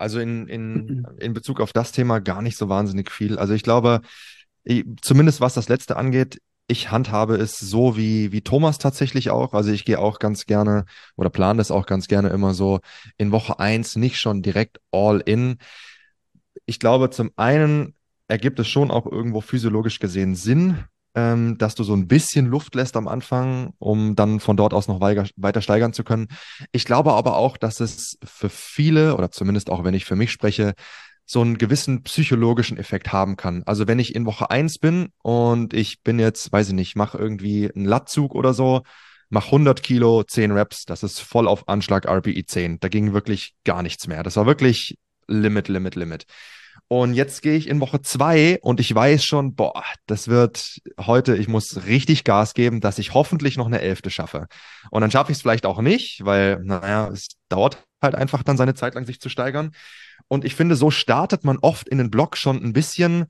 also in, in, in Bezug auf das Thema gar nicht so wahnsinnig viel. Also ich glaube, zumindest was das letzte angeht, ich handhabe es so wie, wie Thomas tatsächlich auch. Also ich gehe auch ganz gerne oder plane das auch ganz gerne immer so in Woche eins nicht schon direkt all in. Ich glaube, zum einen ergibt es schon auch irgendwo physiologisch gesehen Sinn, ähm, dass du so ein bisschen Luft lässt am Anfang, um dann von dort aus noch weiter, steigern zu können. Ich glaube aber auch, dass es für viele, oder zumindest auch wenn ich für mich spreche, so einen gewissen psychologischen Effekt haben kann. Also wenn ich in Woche eins bin und ich bin jetzt, weiß ich nicht, mache irgendwie einen Lattzug oder so, mach 100 Kilo, 10 Reps, das ist voll auf Anschlag RPE 10. Da ging wirklich gar nichts mehr. Das war wirklich Limit, Limit, Limit. Und jetzt gehe ich in Woche zwei und ich weiß schon, boah, das wird heute, ich muss richtig Gas geben, dass ich hoffentlich noch eine Elfte schaffe. Und dann schaffe ich es vielleicht auch nicht, weil, naja, es dauert halt einfach dann seine Zeit lang, sich zu steigern. Und ich finde, so startet man oft in den Block schon ein bisschen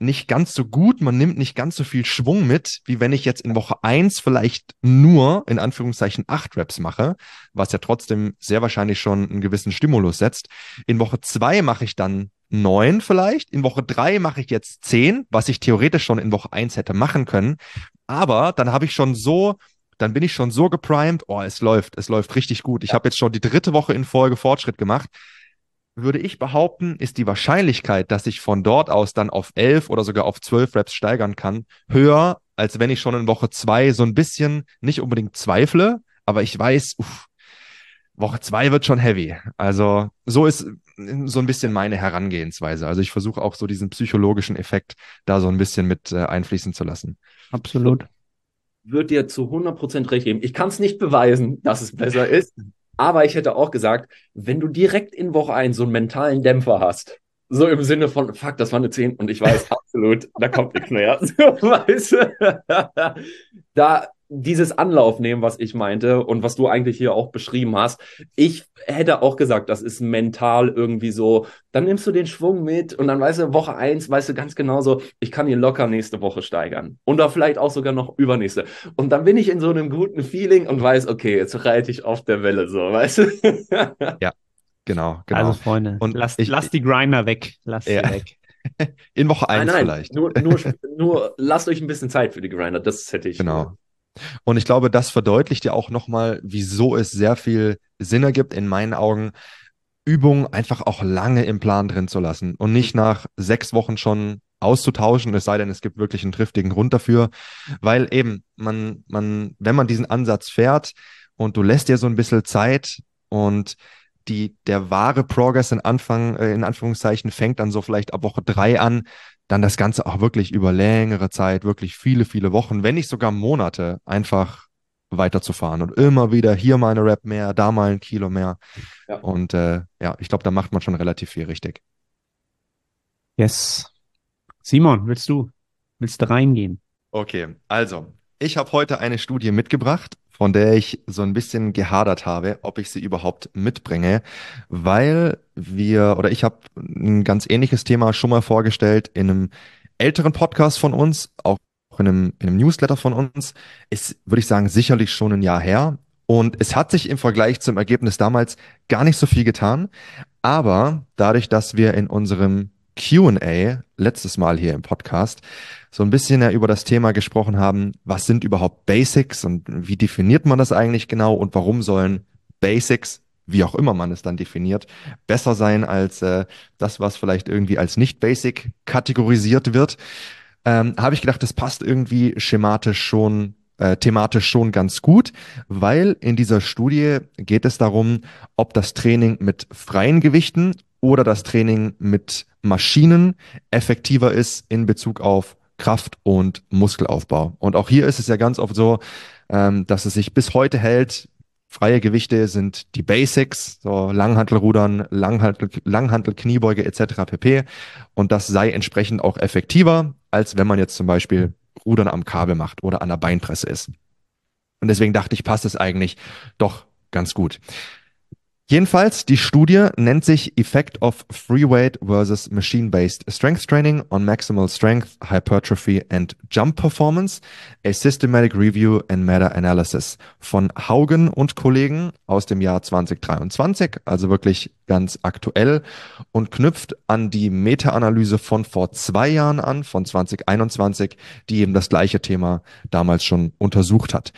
nicht ganz so gut, man nimmt nicht ganz so viel Schwung mit, wie wenn ich jetzt in Woche eins vielleicht nur, in Anführungszeichen, acht Reps mache, was ja trotzdem sehr wahrscheinlich schon einen gewissen Stimulus setzt. In Woche zwei mache ich dann neun vielleicht. In Woche drei mache ich jetzt zehn, was ich theoretisch schon in Woche eins hätte machen können. Aber dann habe ich schon so, dann bin ich schon so geprimed, oh, es läuft, es läuft richtig gut. Ich habe jetzt schon die dritte Woche in Folge Fortschritt gemacht. Würde ich behaupten, ist die Wahrscheinlichkeit, dass ich von dort aus dann auf elf oder sogar auf zwölf Reps steigern kann, höher, als wenn ich schon in Woche zwei so ein bisschen nicht unbedingt zweifle, aber ich weiß, uff, Woche zwei wird schon heavy. Also so ist so ein bisschen meine Herangehensweise. Also ich versuche auch so diesen psychologischen Effekt da so ein bisschen mit äh, einfließen zu lassen. Absolut. Wird dir zu 100% recht geben. Ich kann es nicht beweisen, dass es besser ist, aber ich hätte auch gesagt, wenn du direkt in Woche 1 so einen mentalen Dämpfer hast, so im Sinne von, fuck, das war eine 10 und ich weiß absolut, da kommt nichts mehr. So, weißt du? da dieses Anlauf nehmen, was ich meinte und was du eigentlich hier auch beschrieben hast. Ich hätte auch gesagt, das ist mental irgendwie so, dann nimmst du den Schwung mit und dann weißt du, Woche eins, weißt du ganz genau so, ich kann ihn locker nächste Woche steigern. Und da vielleicht auch sogar noch übernächste. Und dann bin ich in so einem guten Feeling und weiß, okay, jetzt reite ich auf der Welle so, weißt du? ja. Genau, genau. Also Freunde, und lasst, ich, lasst die Grinder weg. Lasst ja. sie weg. In Woche 1 vielleicht. Nur, nur, nur lasst euch ein bisschen Zeit für die Grinder, das hätte ich. Genau. Und ich glaube, das verdeutlicht ja auch nochmal, wieso es sehr viel Sinn ergibt, in meinen Augen, Übungen einfach auch lange im Plan drin zu lassen und nicht nach sechs Wochen schon auszutauschen, es sei denn, es gibt wirklich einen triftigen Grund dafür, weil eben man, man, wenn man diesen Ansatz fährt und du lässt dir so ein bisschen Zeit und die, der wahre Progress in Anfang, äh, in Anführungszeichen fängt dann so vielleicht ab Woche drei an, dann das Ganze auch wirklich über längere Zeit, wirklich viele, viele Wochen, wenn nicht sogar Monate einfach weiterzufahren und immer wieder hier mal eine Rap mehr, da mal ein Kilo mehr. Ja. Und äh, ja, ich glaube, da macht man schon relativ viel richtig. Yes. Simon, willst du? Willst du reingehen? Okay, also, ich habe heute eine Studie mitgebracht, von der ich so ein bisschen gehadert habe, ob ich sie überhaupt mitbringe, weil wir oder ich habe ein ganz ähnliches Thema schon mal vorgestellt in einem älteren Podcast von uns, auch in einem, in einem Newsletter von uns, ist, würde ich sagen, sicherlich schon ein Jahr her. Und es hat sich im Vergleich zum Ergebnis damals gar nicht so viel getan. Aber dadurch, dass wir in unserem QA letztes Mal hier im Podcast so ein bisschen ja über das Thema gesprochen haben, was sind überhaupt Basics und wie definiert man das eigentlich genau und warum sollen Basics, wie auch immer man es dann definiert, besser sein als äh, das, was vielleicht irgendwie als nicht Basic kategorisiert wird, ähm, habe ich gedacht, das passt irgendwie schematisch schon äh, thematisch schon ganz gut, weil in dieser Studie geht es darum, ob das Training mit freien Gewichten oder das Training mit Maschinen effektiver ist in Bezug auf Kraft und Muskelaufbau. Und auch hier ist es ja ganz oft so, ähm, dass es sich bis heute hält. Freie Gewichte sind die Basics, so Langhantelrudern, Langhantel, Langhantel, Kniebeuge etc. pp. Und das sei entsprechend auch effektiver, als wenn man jetzt zum Beispiel Rudern am Kabel macht oder an der Beinpresse ist. Und deswegen dachte ich, passt es eigentlich doch ganz gut. Jedenfalls, die Studie nennt sich Effect of Free Weight versus Machine-Based Strength Training on Maximal Strength, Hypertrophy and Jump Performance, a Systematic Review and Meta-Analysis von Haugen und Kollegen aus dem Jahr 2023, also wirklich ganz aktuell und knüpft an die Meta-Analyse von vor zwei Jahren an, von 2021, die eben das gleiche Thema damals schon untersucht hat.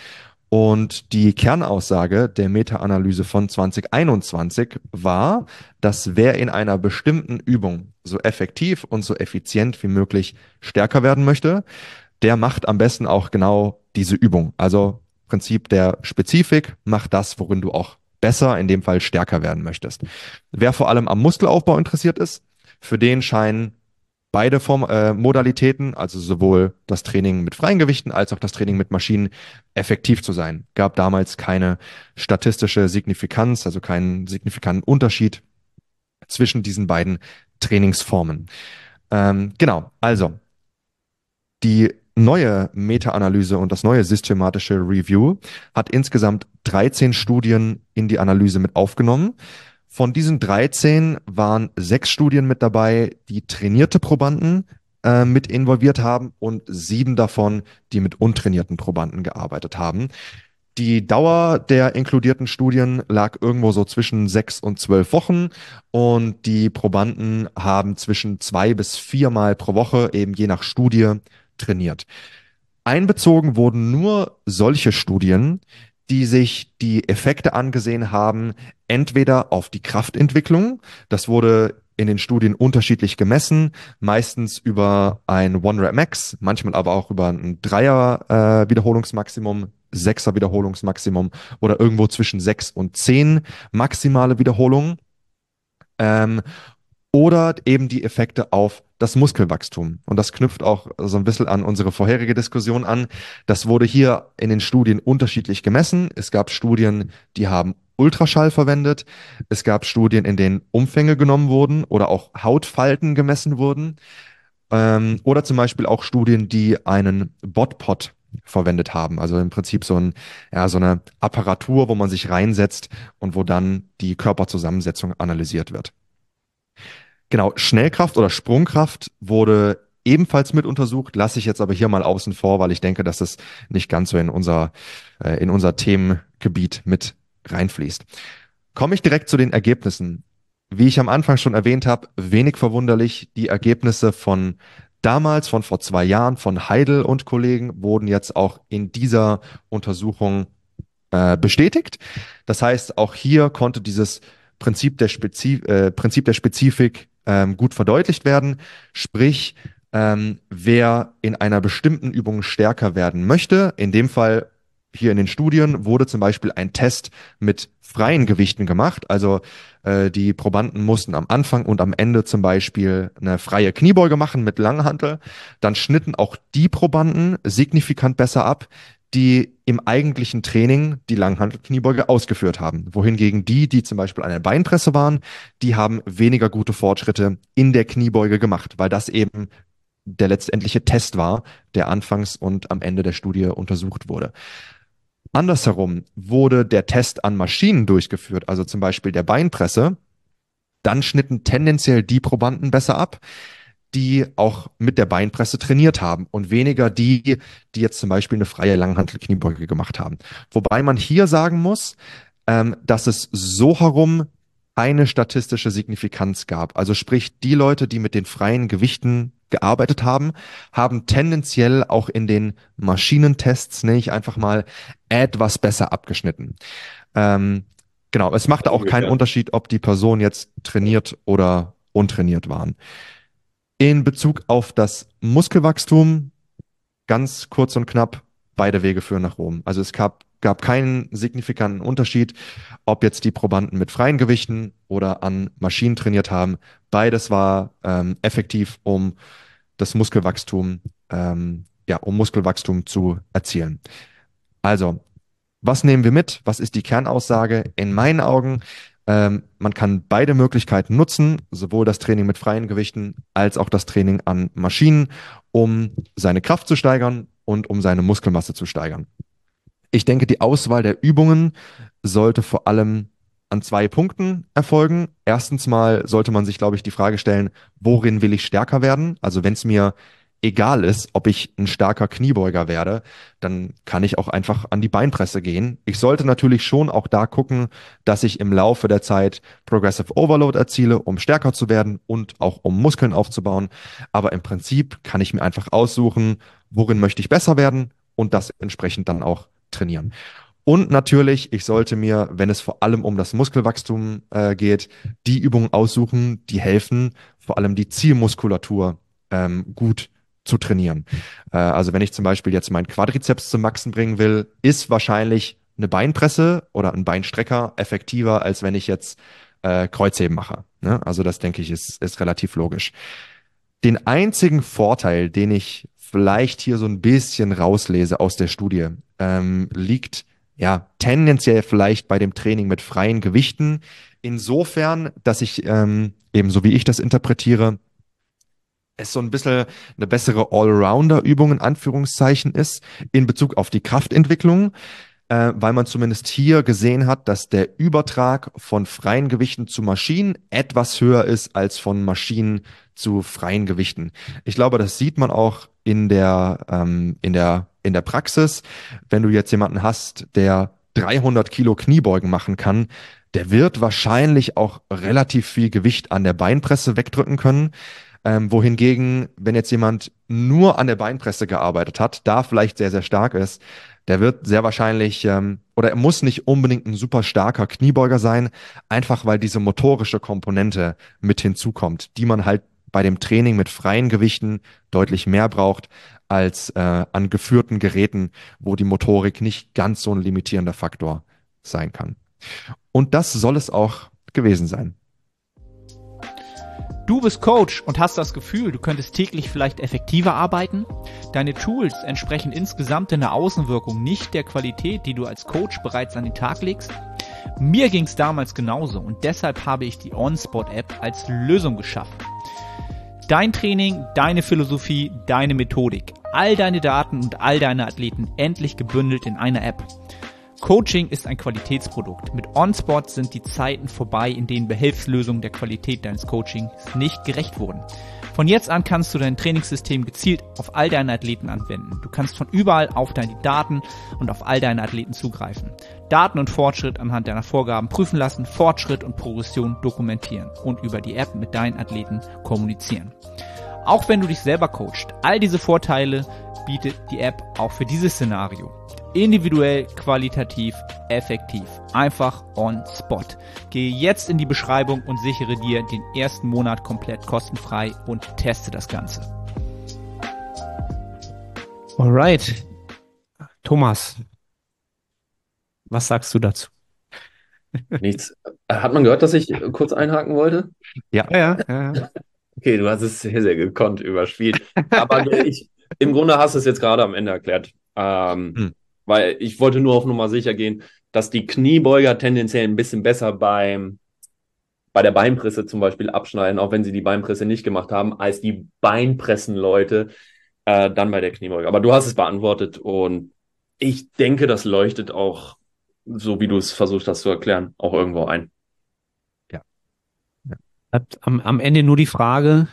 Und die Kernaussage der Meta-Analyse von 2021 war, dass wer in einer bestimmten Übung so effektiv und so effizient wie möglich stärker werden möchte, der macht am besten auch genau diese Übung. Also Prinzip der Spezifik, macht das, worin du auch besser, in dem Fall stärker werden möchtest. Wer vor allem am Muskelaufbau interessiert ist, für den scheinen beide Form, äh, Modalitäten, also sowohl das Training mit freien Gewichten als auch das Training mit Maschinen, effektiv zu sein. Gab damals keine statistische Signifikanz, also keinen signifikanten Unterschied zwischen diesen beiden Trainingsformen. Ähm, genau, also die neue Meta-Analyse und das neue systematische Review hat insgesamt 13 Studien in die Analyse mit aufgenommen. Von diesen 13 waren sechs Studien mit dabei, die trainierte Probanden äh, mit involviert haben und sieben davon, die mit untrainierten Probanden gearbeitet haben. Die Dauer der inkludierten Studien lag irgendwo so zwischen sechs und zwölf Wochen und die Probanden haben zwischen zwei bis viermal pro Woche eben je nach Studie trainiert. Einbezogen wurden nur solche Studien, die sich die Effekte angesehen haben, entweder auf die Kraftentwicklung, das wurde in den Studien unterschiedlich gemessen, meistens über ein One-Rep Max, manchmal aber auch über ein Dreier-Wiederholungsmaximum, äh, Sechser Wiederholungsmaximum oder irgendwo zwischen sechs und zehn maximale Wiederholungen. Ähm, oder eben die Effekte auf das Muskelwachstum. Und das knüpft auch so ein bisschen an unsere vorherige Diskussion an. Das wurde hier in den Studien unterschiedlich gemessen. Es gab Studien, die haben Ultraschall verwendet. Es gab Studien, in denen Umfänge genommen wurden oder auch Hautfalten gemessen wurden. Ähm, oder zum Beispiel auch Studien, die einen Botpot verwendet haben. Also im Prinzip so, ein, ja, so eine Apparatur, wo man sich reinsetzt und wo dann die Körperzusammensetzung analysiert wird. Genau, Schnellkraft oder Sprungkraft wurde ebenfalls mit untersucht, lasse ich jetzt aber hier mal außen vor, weil ich denke, dass es nicht ganz so in unser, äh, in unser Themengebiet mit reinfließt. Komme ich direkt zu den Ergebnissen. wie ich am Anfang schon erwähnt habe, wenig verwunderlich, die Ergebnisse von damals, von vor zwei Jahren, von Heidel und Kollegen wurden jetzt auch in dieser Untersuchung äh, bestätigt. Das heißt, auch hier konnte dieses Prinzip der, Spezif äh, Prinzip der Spezifik ähm, gut verdeutlicht werden. Sprich, ähm, wer in einer bestimmten Übung stärker werden möchte, in dem Fall hier in den Studien wurde zum Beispiel ein Test mit freien Gewichten gemacht. Also äh, die Probanden mussten am Anfang und am Ende zum Beispiel eine freie Kniebeuge machen mit Langhantel. Dann schnitten auch die Probanden signifikant besser ab, die im eigentlichen Training die Langhantelkniebeuge ausgeführt haben. Wohingegen die, die zum Beispiel an der Beinpresse waren, die haben weniger gute Fortschritte in der Kniebeuge gemacht, weil das eben der letztendliche Test war, der anfangs und am Ende der Studie untersucht wurde. Andersherum wurde der Test an Maschinen durchgeführt, also zum Beispiel der Beinpresse, dann schnitten tendenziell die Probanden besser ab, die auch mit der Beinpresse trainiert haben und weniger die, die jetzt zum Beispiel eine freie Langhantelkniebeuge gemacht haben. Wobei man hier sagen muss, ähm, dass es so herum eine statistische Signifikanz gab. Also sprich, die Leute, die mit den freien Gewichten gearbeitet haben, haben tendenziell auch in den Maschinentests, nenne ich einfach mal, etwas besser abgeschnitten. Ähm, genau, es machte auch keinen Unterschied, ob die Person jetzt trainiert oder untrainiert waren. In Bezug auf das Muskelwachstum, ganz kurz und knapp, beide Wege führen nach Rom. Also es gab, gab keinen signifikanten Unterschied, ob jetzt die Probanden mit freien Gewichten oder an Maschinen trainiert haben. Beides war ähm, effektiv, um das Muskelwachstum, ähm, ja, um Muskelwachstum zu erzielen. Also, was nehmen wir mit? Was ist die Kernaussage? In meinen Augen ähm, man kann beide Möglichkeiten nutzen, sowohl das Training mit freien Gewichten als auch das Training an Maschinen, um seine Kraft zu steigern und um seine Muskelmasse zu steigern. Ich denke, die Auswahl der Übungen sollte vor allem an zwei Punkten erfolgen. Erstens mal sollte man sich, glaube ich, die Frage stellen, worin will ich stärker werden? Also wenn es mir egal ist, ob ich ein starker Kniebeuger werde, dann kann ich auch einfach an die Beinpresse gehen. Ich sollte natürlich schon auch da gucken, dass ich im Laufe der Zeit Progressive Overload erziele, um stärker zu werden und auch um Muskeln aufzubauen. Aber im Prinzip kann ich mir einfach aussuchen, worin möchte ich besser werden und das entsprechend dann auch trainieren. Und natürlich, ich sollte mir, wenn es vor allem um das Muskelwachstum äh, geht, die Übungen aussuchen, die helfen, vor allem die Zielmuskulatur ähm, gut zu trainieren. Äh, also wenn ich zum Beispiel jetzt meinen Quadrizeps zum Maxen bringen will, ist wahrscheinlich eine Beinpresse oder ein Beinstrecker effektiver, als wenn ich jetzt äh, Kreuzheben mache. Ne? Also das denke ich ist, ist relativ logisch. Den einzigen Vorteil, den ich vielleicht hier so ein bisschen rauslese aus der Studie, ähm, liegt ja tendenziell vielleicht bei dem Training mit freien Gewichten. Insofern, dass ich ähm, eben so wie ich das interpretiere, es so ein bisschen eine bessere Allrounder-Übung in Anführungszeichen ist in Bezug auf die Kraftentwicklung, äh, weil man zumindest hier gesehen hat, dass der Übertrag von freien Gewichten zu Maschinen etwas höher ist als von Maschinen zu freien Gewichten. Ich glaube, das sieht man auch in der, ähm, in der, in der Praxis. Wenn du jetzt jemanden hast, der 300 Kilo Kniebeugen machen kann, der wird wahrscheinlich auch relativ viel Gewicht an der Beinpresse wegdrücken können. Ähm, wohingegen, wenn jetzt jemand nur an der Beinpresse gearbeitet hat, da vielleicht sehr, sehr stark ist, der wird sehr wahrscheinlich ähm, oder er muss nicht unbedingt ein super starker Kniebeuger sein, einfach weil diese motorische Komponente mit hinzukommt, die man halt bei dem Training mit freien Gewichten deutlich mehr braucht als äh, an geführten Geräten, wo die Motorik nicht ganz so ein limitierender Faktor sein kann. Und das soll es auch gewesen sein. Du bist Coach und hast das Gefühl, du könntest täglich vielleicht effektiver arbeiten? Deine Tools entsprechen insgesamt in der Außenwirkung nicht der Qualität, die du als Coach bereits an den Tag legst? Mir ging es damals genauso und deshalb habe ich die OnSpot-App als Lösung geschaffen. Dein Training, deine Philosophie, deine Methodik, all deine Daten und all deine Athleten endlich gebündelt in einer App. Coaching ist ein Qualitätsprodukt. Mit OnSpot sind die Zeiten vorbei, in denen Behelfslösungen der Qualität deines Coachings nicht gerecht wurden. Von jetzt an kannst du dein Trainingssystem gezielt auf all deine Athleten anwenden. Du kannst von überall auf deine Daten und auf all deine Athleten zugreifen. Daten und Fortschritt anhand deiner Vorgaben prüfen lassen, Fortschritt und Progression dokumentieren und über die App mit deinen Athleten kommunizieren. Auch wenn du dich selber coachst, all diese Vorteile bietet die App auch für dieses Szenario. Individuell, qualitativ, effektiv. Einfach on spot. Gehe jetzt in die Beschreibung und sichere dir den ersten Monat komplett kostenfrei und teste das Ganze. Alright. Thomas, was sagst du dazu? Nichts. Hat man gehört, dass ich kurz einhaken wollte? Ja, ja, ja. Okay, du hast es sehr, sehr gekonnt überspielt. Aber ich, im Grunde hast du es jetzt gerade am Ende erklärt. Ähm, hm. Weil ich wollte nur auf Nummer sicher gehen, dass die Kniebeuger tendenziell ein bisschen besser beim, bei der Beinpresse zum Beispiel abschneiden, auch wenn sie die Beinpresse nicht gemacht haben, als die Beinpressen-Leute äh, dann bei der Kniebeuge. Aber du hast es beantwortet und ich denke, das leuchtet auch, so wie du es versucht hast zu erklären, auch irgendwo ein. Ja. ja. Am, am Ende nur die Frage,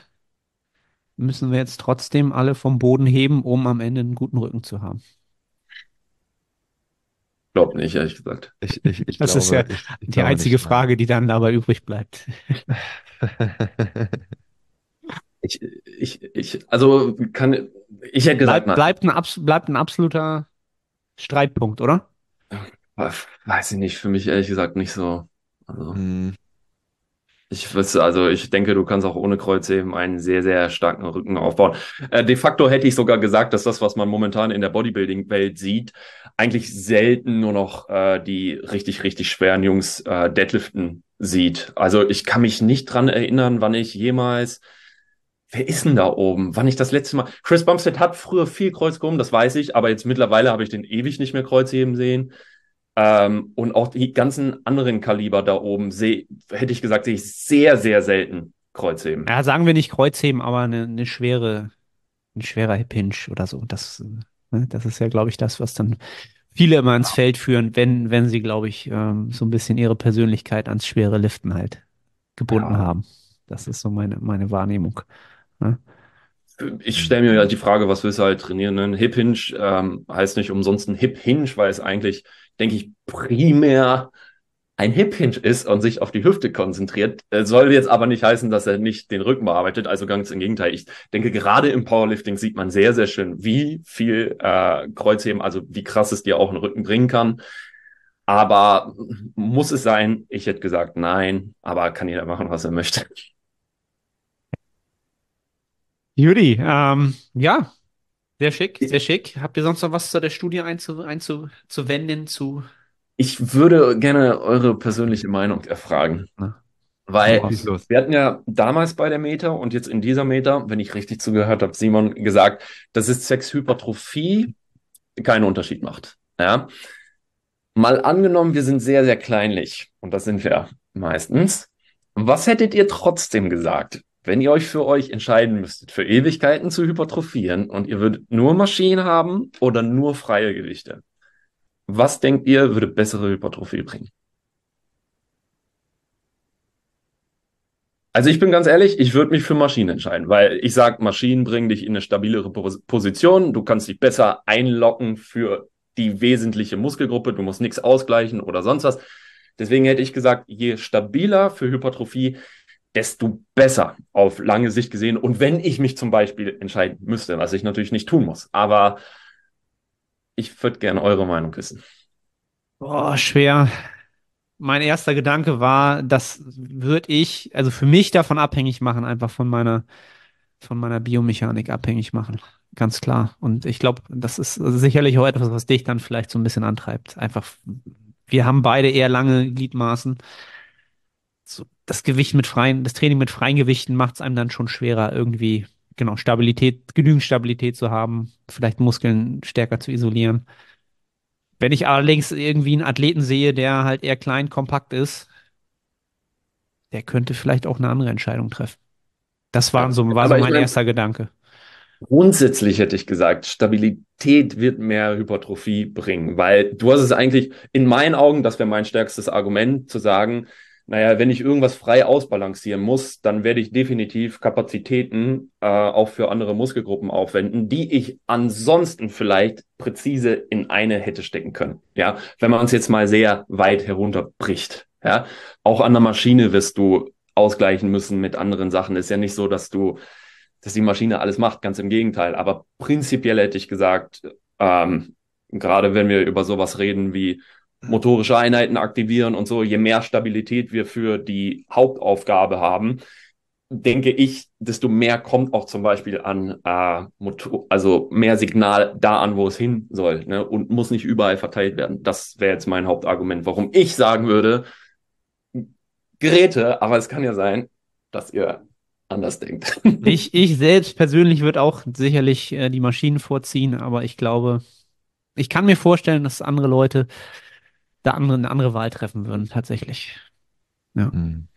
müssen wir jetzt trotzdem alle vom Boden heben, um am Ende einen guten Rücken zu haben? Glaube nicht, ehrlich gesagt. Ich, ich, ich das glaube, ist ja ich, die einzige nicht, Frage, die dann dabei übrig bleibt. ich, ich, ich, also kann, ich hätte gesagt, bleibt, bleibt, ein, bleibt ein absoluter Streitpunkt, oder? Weiß ich nicht, für mich ehrlich gesagt nicht so. Also. Hm. Ich wüsste, also ich denke, du kannst auch ohne Kreuzheben einen sehr, sehr starken Rücken aufbauen. Äh, de facto hätte ich sogar gesagt, dass das, was man momentan in der Bodybuilding-Welt sieht, eigentlich selten nur noch äh, die richtig, richtig schweren Jungs äh, deadliften sieht. Also ich kann mich nicht dran erinnern, wann ich jemals Wer ist denn da oben? Wann ich das letzte Mal. Chris Bumstead hat früher viel Kreuz gehoben, das weiß ich, aber jetzt mittlerweile habe ich den ewig nicht mehr Kreuzheben sehen. Ähm, und auch die ganzen anderen Kaliber da oben sehe, hätte ich gesagt, sehe ich sehr, sehr selten Kreuzheben. Ja, sagen wir nicht Kreuzheben, aber eine, eine schwere, ein schwerer Hip Hinge oder so. Das, ne, das ist ja, glaube ich, das, was dann viele immer ins Feld führen, wenn, wenn sie, glaube ich, ähm, so ein bisschen ihre Persönlichkeit ans schwere Liften halt gebunden ja. haben. Das ist so meine, meine Wahrnehmung. Ne? Ich stelle mir ja die Frage, was willst du halt trainieren? Ein Hip Hinge ähm, heißt nicht umsonst ein Hip Hinge, weil es eigentlich denke ich, primär ein Hip Hinge ist und sich auf die Hüfte konzentriert, äh, soll jetzt aber nicht heißen, dass er nicht den Rücken bearbeitet. Also ganz im Gegenteil. Ich denke, gerade im Powerlifting sieht man sehr, sehr schön, wie viel äh, Kreuzheben, also wie krass es dir auch einen Rücken bringen kann. Aber muss es sein? Ich hätte gesagt, nein, aber kann jeder machen, was er möchte. Judy, ähm, ja, sehr schick, sehr schick. Habt ihr sonst noch was zu der Studie einzu, einzuwenden? Zu ich würde gerne eure persönliche Meinung erfragen. Na, Weil wir hatten ja damals bei der Meta und jetzt in dieser Meta, wenn ich richtig zugehört habe, Simon gesagt, dass es Sexhypertrophie keinen Unterschied macht. Ja. Mal angenommen, wir sind sehr, sehr kleinlich und das sind wir meistens. Was hättet ihr trotzdem gesagt, wenn ihr euch für euch entscheiden müsstet, für Ewigkeiten zu hypertrophieren und ihr würdet nur Maschinen haben oder nur freie Gewichte, was denkt ihr, würde bessere Hypertrophie bringen? Also ich bin ganz ehrlich, ich würde mich für Maschinen entscheiden, weil ich sage, Maschinen bringen dich in eine stabilere Position, du kannst dich besser einlocken für die wesentliche Muskelgruppe, du musst nichts ausgleichen oder sonst was. Deswegen hätte ich gesagt, je stabiler für Hypertrophie, desto besser auf lange Sicht gesehen. Und wenn ich mich zum Beispiel entscheiden müsste, was ich natürlich nicht tun muss, aber ich würde gerne eure Meinung wissen. Boah, schwer. Mein erster Gedanke war, das würde ich, also für mich davon abhängig machen, einfach von meiner, von meiner Biomechanik abhängig machen. Ganz klar. Und ich glaube, das ist sicherlich auch etwas, was dich dann vielleicht so ein bisschen antreibt. Einfach, wir haben beide eher lange Gliedmaßen so das Gewicht mit freien, das Training mit freien Gewichten macht es einem dann schon schwerer, irgendwie, genau, Stabilität, genügend Stabilität zu haben, vielleicht Muskeln stärker zu isolieren. Wenn ich allerdings irgendwie einen Athleten sehe, der halt eher klein, kompakt ist, der könnte vielleicht auch eine andere Entscheidung treffen. Das war so, war so mein meine, erster Gedanke. Grundsätzlich hätte ich gesagt, Stabilität wird mehr Hypertrophie bringen, weil du hast es eigentlich in meinen Augen, das wäre mein stärkstes Argument, zu sagen, naja, wenn ich irgendwas frei ausbalancieren muss, dann werde ich definitiv Kapazitäten äh, auch für andere Muskelgruppen aufwenden, die ich ansonsten vielleicht präzise in eine hätte stecken können. Ja, wenn man es jetzt mal sehr weit herunterbricht. Ja, auch an der Maschine wirst du ausgleichen müssen mit anderen Sachen. Ist ja nicht so, dass du, dass die Maschine alles macht, ganz im Gegenteil. Aber prinzipiell hätte ich gesagt, ähm, gerade wenn wir über sowas reden wie motorische Einheiten aktivieren und so, je mehr Stabilität wir für die Hauptaufgabe haben, denke ich, desto mehr kommt auch zum Beispiel an äh, Motor, also mehr Signal da an, wo es hin soll, ne? und muss nicht überall verteilt werden. Das wäre jetzt mein Hauptargument, warum ich sagen würde, Geräte, aber es kann ja sein, dass ihr anders denkt. Ich, ich selbst persönlich würde auch sicherlich äh, die Maschinen vorziehen, aber ich glaube, ich kann mir vorstellen, dass andere Leute da andere, eine andere Wahl treffen würden, tatsächlich. Ja. Hm.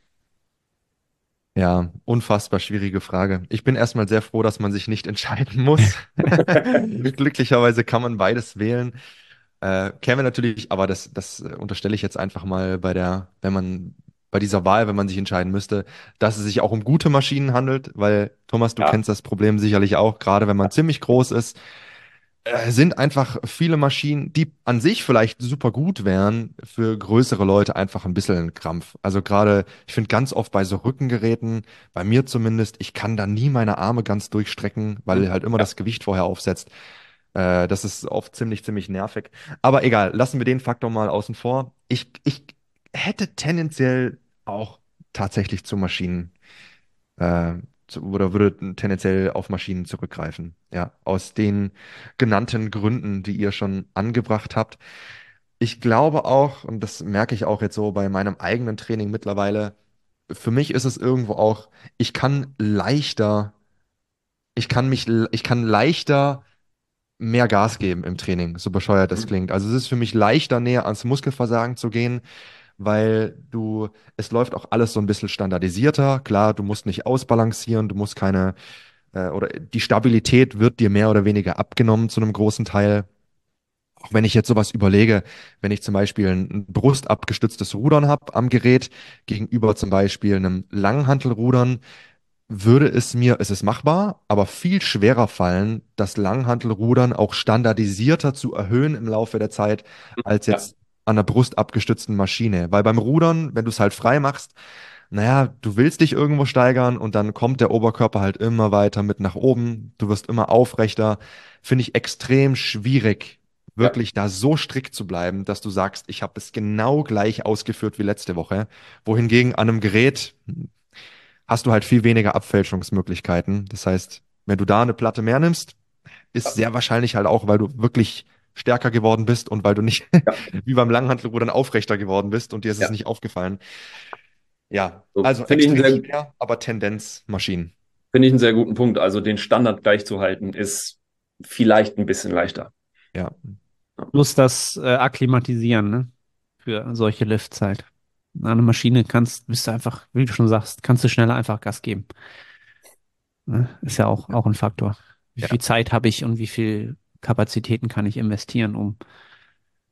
Ja, unfassbar schwierige Frage. Ich bin erstmal sehr froh, dass man sich nicht entscheiden muss. Glücklicherweise kann man beides wählen. Äh, käme natürlich, aber das, das unterstelle ich jetzt einfach mal bei der, wenn man bei dieser Wahl, wenn man sich entscheiden müsste, dass es sich auch um gute Maschinen handelt, weil Thomas, du ja. kennst das Problem sicherlich auch, gerade wenn man ziemlich groß ist, äh, sind einfach viele Maschinen, die an sich vielleicht super gut wären, für größere Leute einfach ein bisschen ein Krampf. Also gerade, ich finde ganz oft bei so Rückengeräten, bei mir zumindest, ich kann da nie meine Arme ganz durchstrecken, weil halt immer ja. das Gewicht vorher aufsetzt. Äh, das ist oft ziemlich, ziemlich nervig. Aber egal, lassen wir den Faktor mal außen vor. Ich, ich hätte tendenziell auch tatsächlich zu Maschinen äh, oder würde tendenziell auf Maschinen zurückgreifen. Ja, aus den genannten Gründen, die ihr schon angebracht habt. Ich glaube auch, und das merke ich auch jetzt so bei meinem eigenen Training mittlerweile, für mich ist es irgendwo auch, ich kann leichter, ich kann mich, ich kann leichter mehr Gas geben im Training, so bescheuert das mhm. klingt. Also es ist für mich leichter, näher ans Muskelversagen zu gehen, weil du, es läuft auch alles so ein bisschen standardisierter. Klar, du musst nicht ausbalancieren, du musst keine, äh, oder die Stabilität wird dir mehr oder weniger abgenommen zu einem großen Teil. Auch wenn ich jetzt sowas überlege, wenn ich zum Beispiel ein brustabgestütztes Rudern habe am Gerät gegenüber zum Beispiel einem Langhantelrudern, würde es mir, es ist machbar, aber viel schwerer fallen, das Langhantelrudern auch standardisierter zu erhöhen im Laufe der Zeit, als jetzt an der Brust abgestützten Maschine. Weil beim Rudern, wenn du es halt frei machst, naja, du willst dich irgendwo steigern und dann kommt der Oberkörper halt immer weiter mit nach oben. Du wirst immer aufrechter. Finde ich extrem schwierig, wirklich ja. da so strikt zu bleiben, dass du sagst, ich habe es genau gleich ausgeführt wie letzte Woche. Wohingegen an einem Gerät hast du halt viel weniger Abfälschungsmöglichkeiten. Das heißt, wenn du da eine Platte mehr nimmst, ist sehr wahrscheinlich halt auch, weil du wirklich stärker geworden bist und weil du nicht ja. wie beim Langhantelrudern aufrechter geworden bist und dir ist ja. es nicht aufgefallen. Ja, so, also extrem sehr, schwer, aber Tendenz Maschinen. Finde ich einen sehr guten Punkt. Also den Standard gleich zu halten ist vielleicht ein bisschen leichter. Ja. Plus das äh, Akklimatisieren, ne? Für solche Lifts halt. Eine Maschine kannst, bist du einfach, wie du schon sagst, kannst du schneller einfach Gas geben. Ne? Ist ja auch, auch ein Faktor. Wie ja. viel Zeit habe ich und wie viel Kapazitäten kann ich investieren, um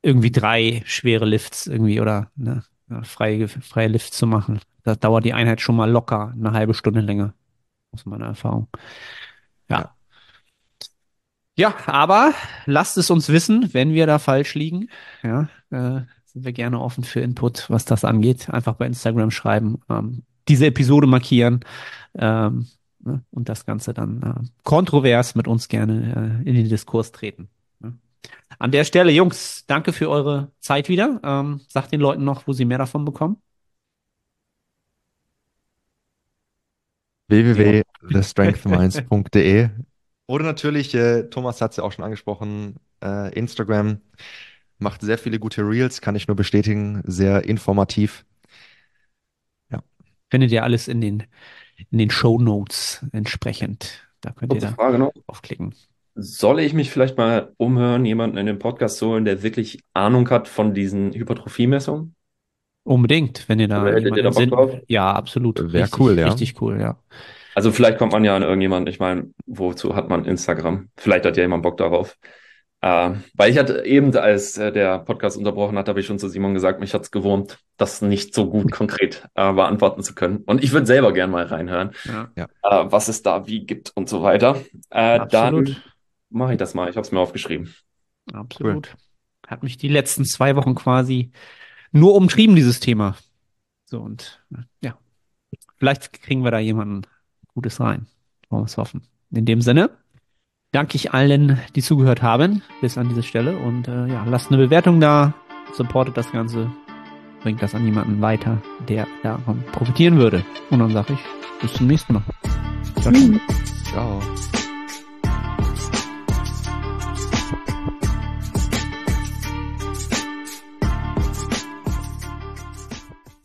irgendwie drei schwere Lifts irgendwie oder ne, freie, freie Lifts zu machen. Da dauert die Einheit schon mal locker eine halbe Stunde länger, aus meiner Erfahrung. Ja. Ja, aber lasst es uns wissen, wenn wir da falsch liegen. Ja, äh, sind wir gerne offen für Input, was das angeht. Einfach bei Instagram schreiben, ähm, diese Episode markieren. Ähm, ne? und das Ganze dann äh, kontrovers mit uns gerne äh, in den Diskurs treten. Ne? An der Stelle, Jungs, danke für eure Zeit wieder. Ähm, sagt den Leuten noch, wo sie mehr davon bekommen. www.thestrengthminds.de Oder natürlich, äh, Thomas hat es ja auch schon angesprochen, äh, Instagram macht sehr viele gute Reels, kann ich nur bestätigen, sehr informativ. Ja. Findet ihr alles in den in den Show Notes entsprechend. Da könnt Kurze ihr da Frage noch. aufklicken. Soll ich mich vielleicht mal umhören, jemanden in den Podcast zu holen, der wirklich Ahnung hat von diesen Hypertrophie-Messungen? Unbedingt, wenn ihr da, ihr da drauf? Ja, absolut. Wäre cool, ja. Richtig cool, ja. Also vielleicht kommt man ja an irgendjemanden, ich meine, wozu hat man Instagram? Vielleicht hat ja jemand Bock darauf. Äh, weil ich hatte eben, als äh, der Podcast unterbrochen hat, habe ich schon zu Simon gesagt, mich hat es gewurmt, das nicht so gut konkret äh, beantworten zu können. Und ich würde selber gern mal reinhören, ja. Äh, was es da wie gibt und so weiter. Äh, dann mache ich das mal. Ich habe es mir aufgeschrieben. Absolut. Cool. Hat mich die letzten zwei Wochen quasi nur umtrieben, dieses Thema. So und ja, vielleicht kriegen wir da jemanden Gutes rein. Wollen wir es hoffen. In dem Sinne danke ich allen, die zugehört haben, bis an diese Stelle. Und äh, ja, lasst eine Bewertung da, supportet das Ganze, bringt das an jemanden weiter, der davon profitieren würde. Und dann sage ich, bis zum nächsten Mal. Ciao. Ciao.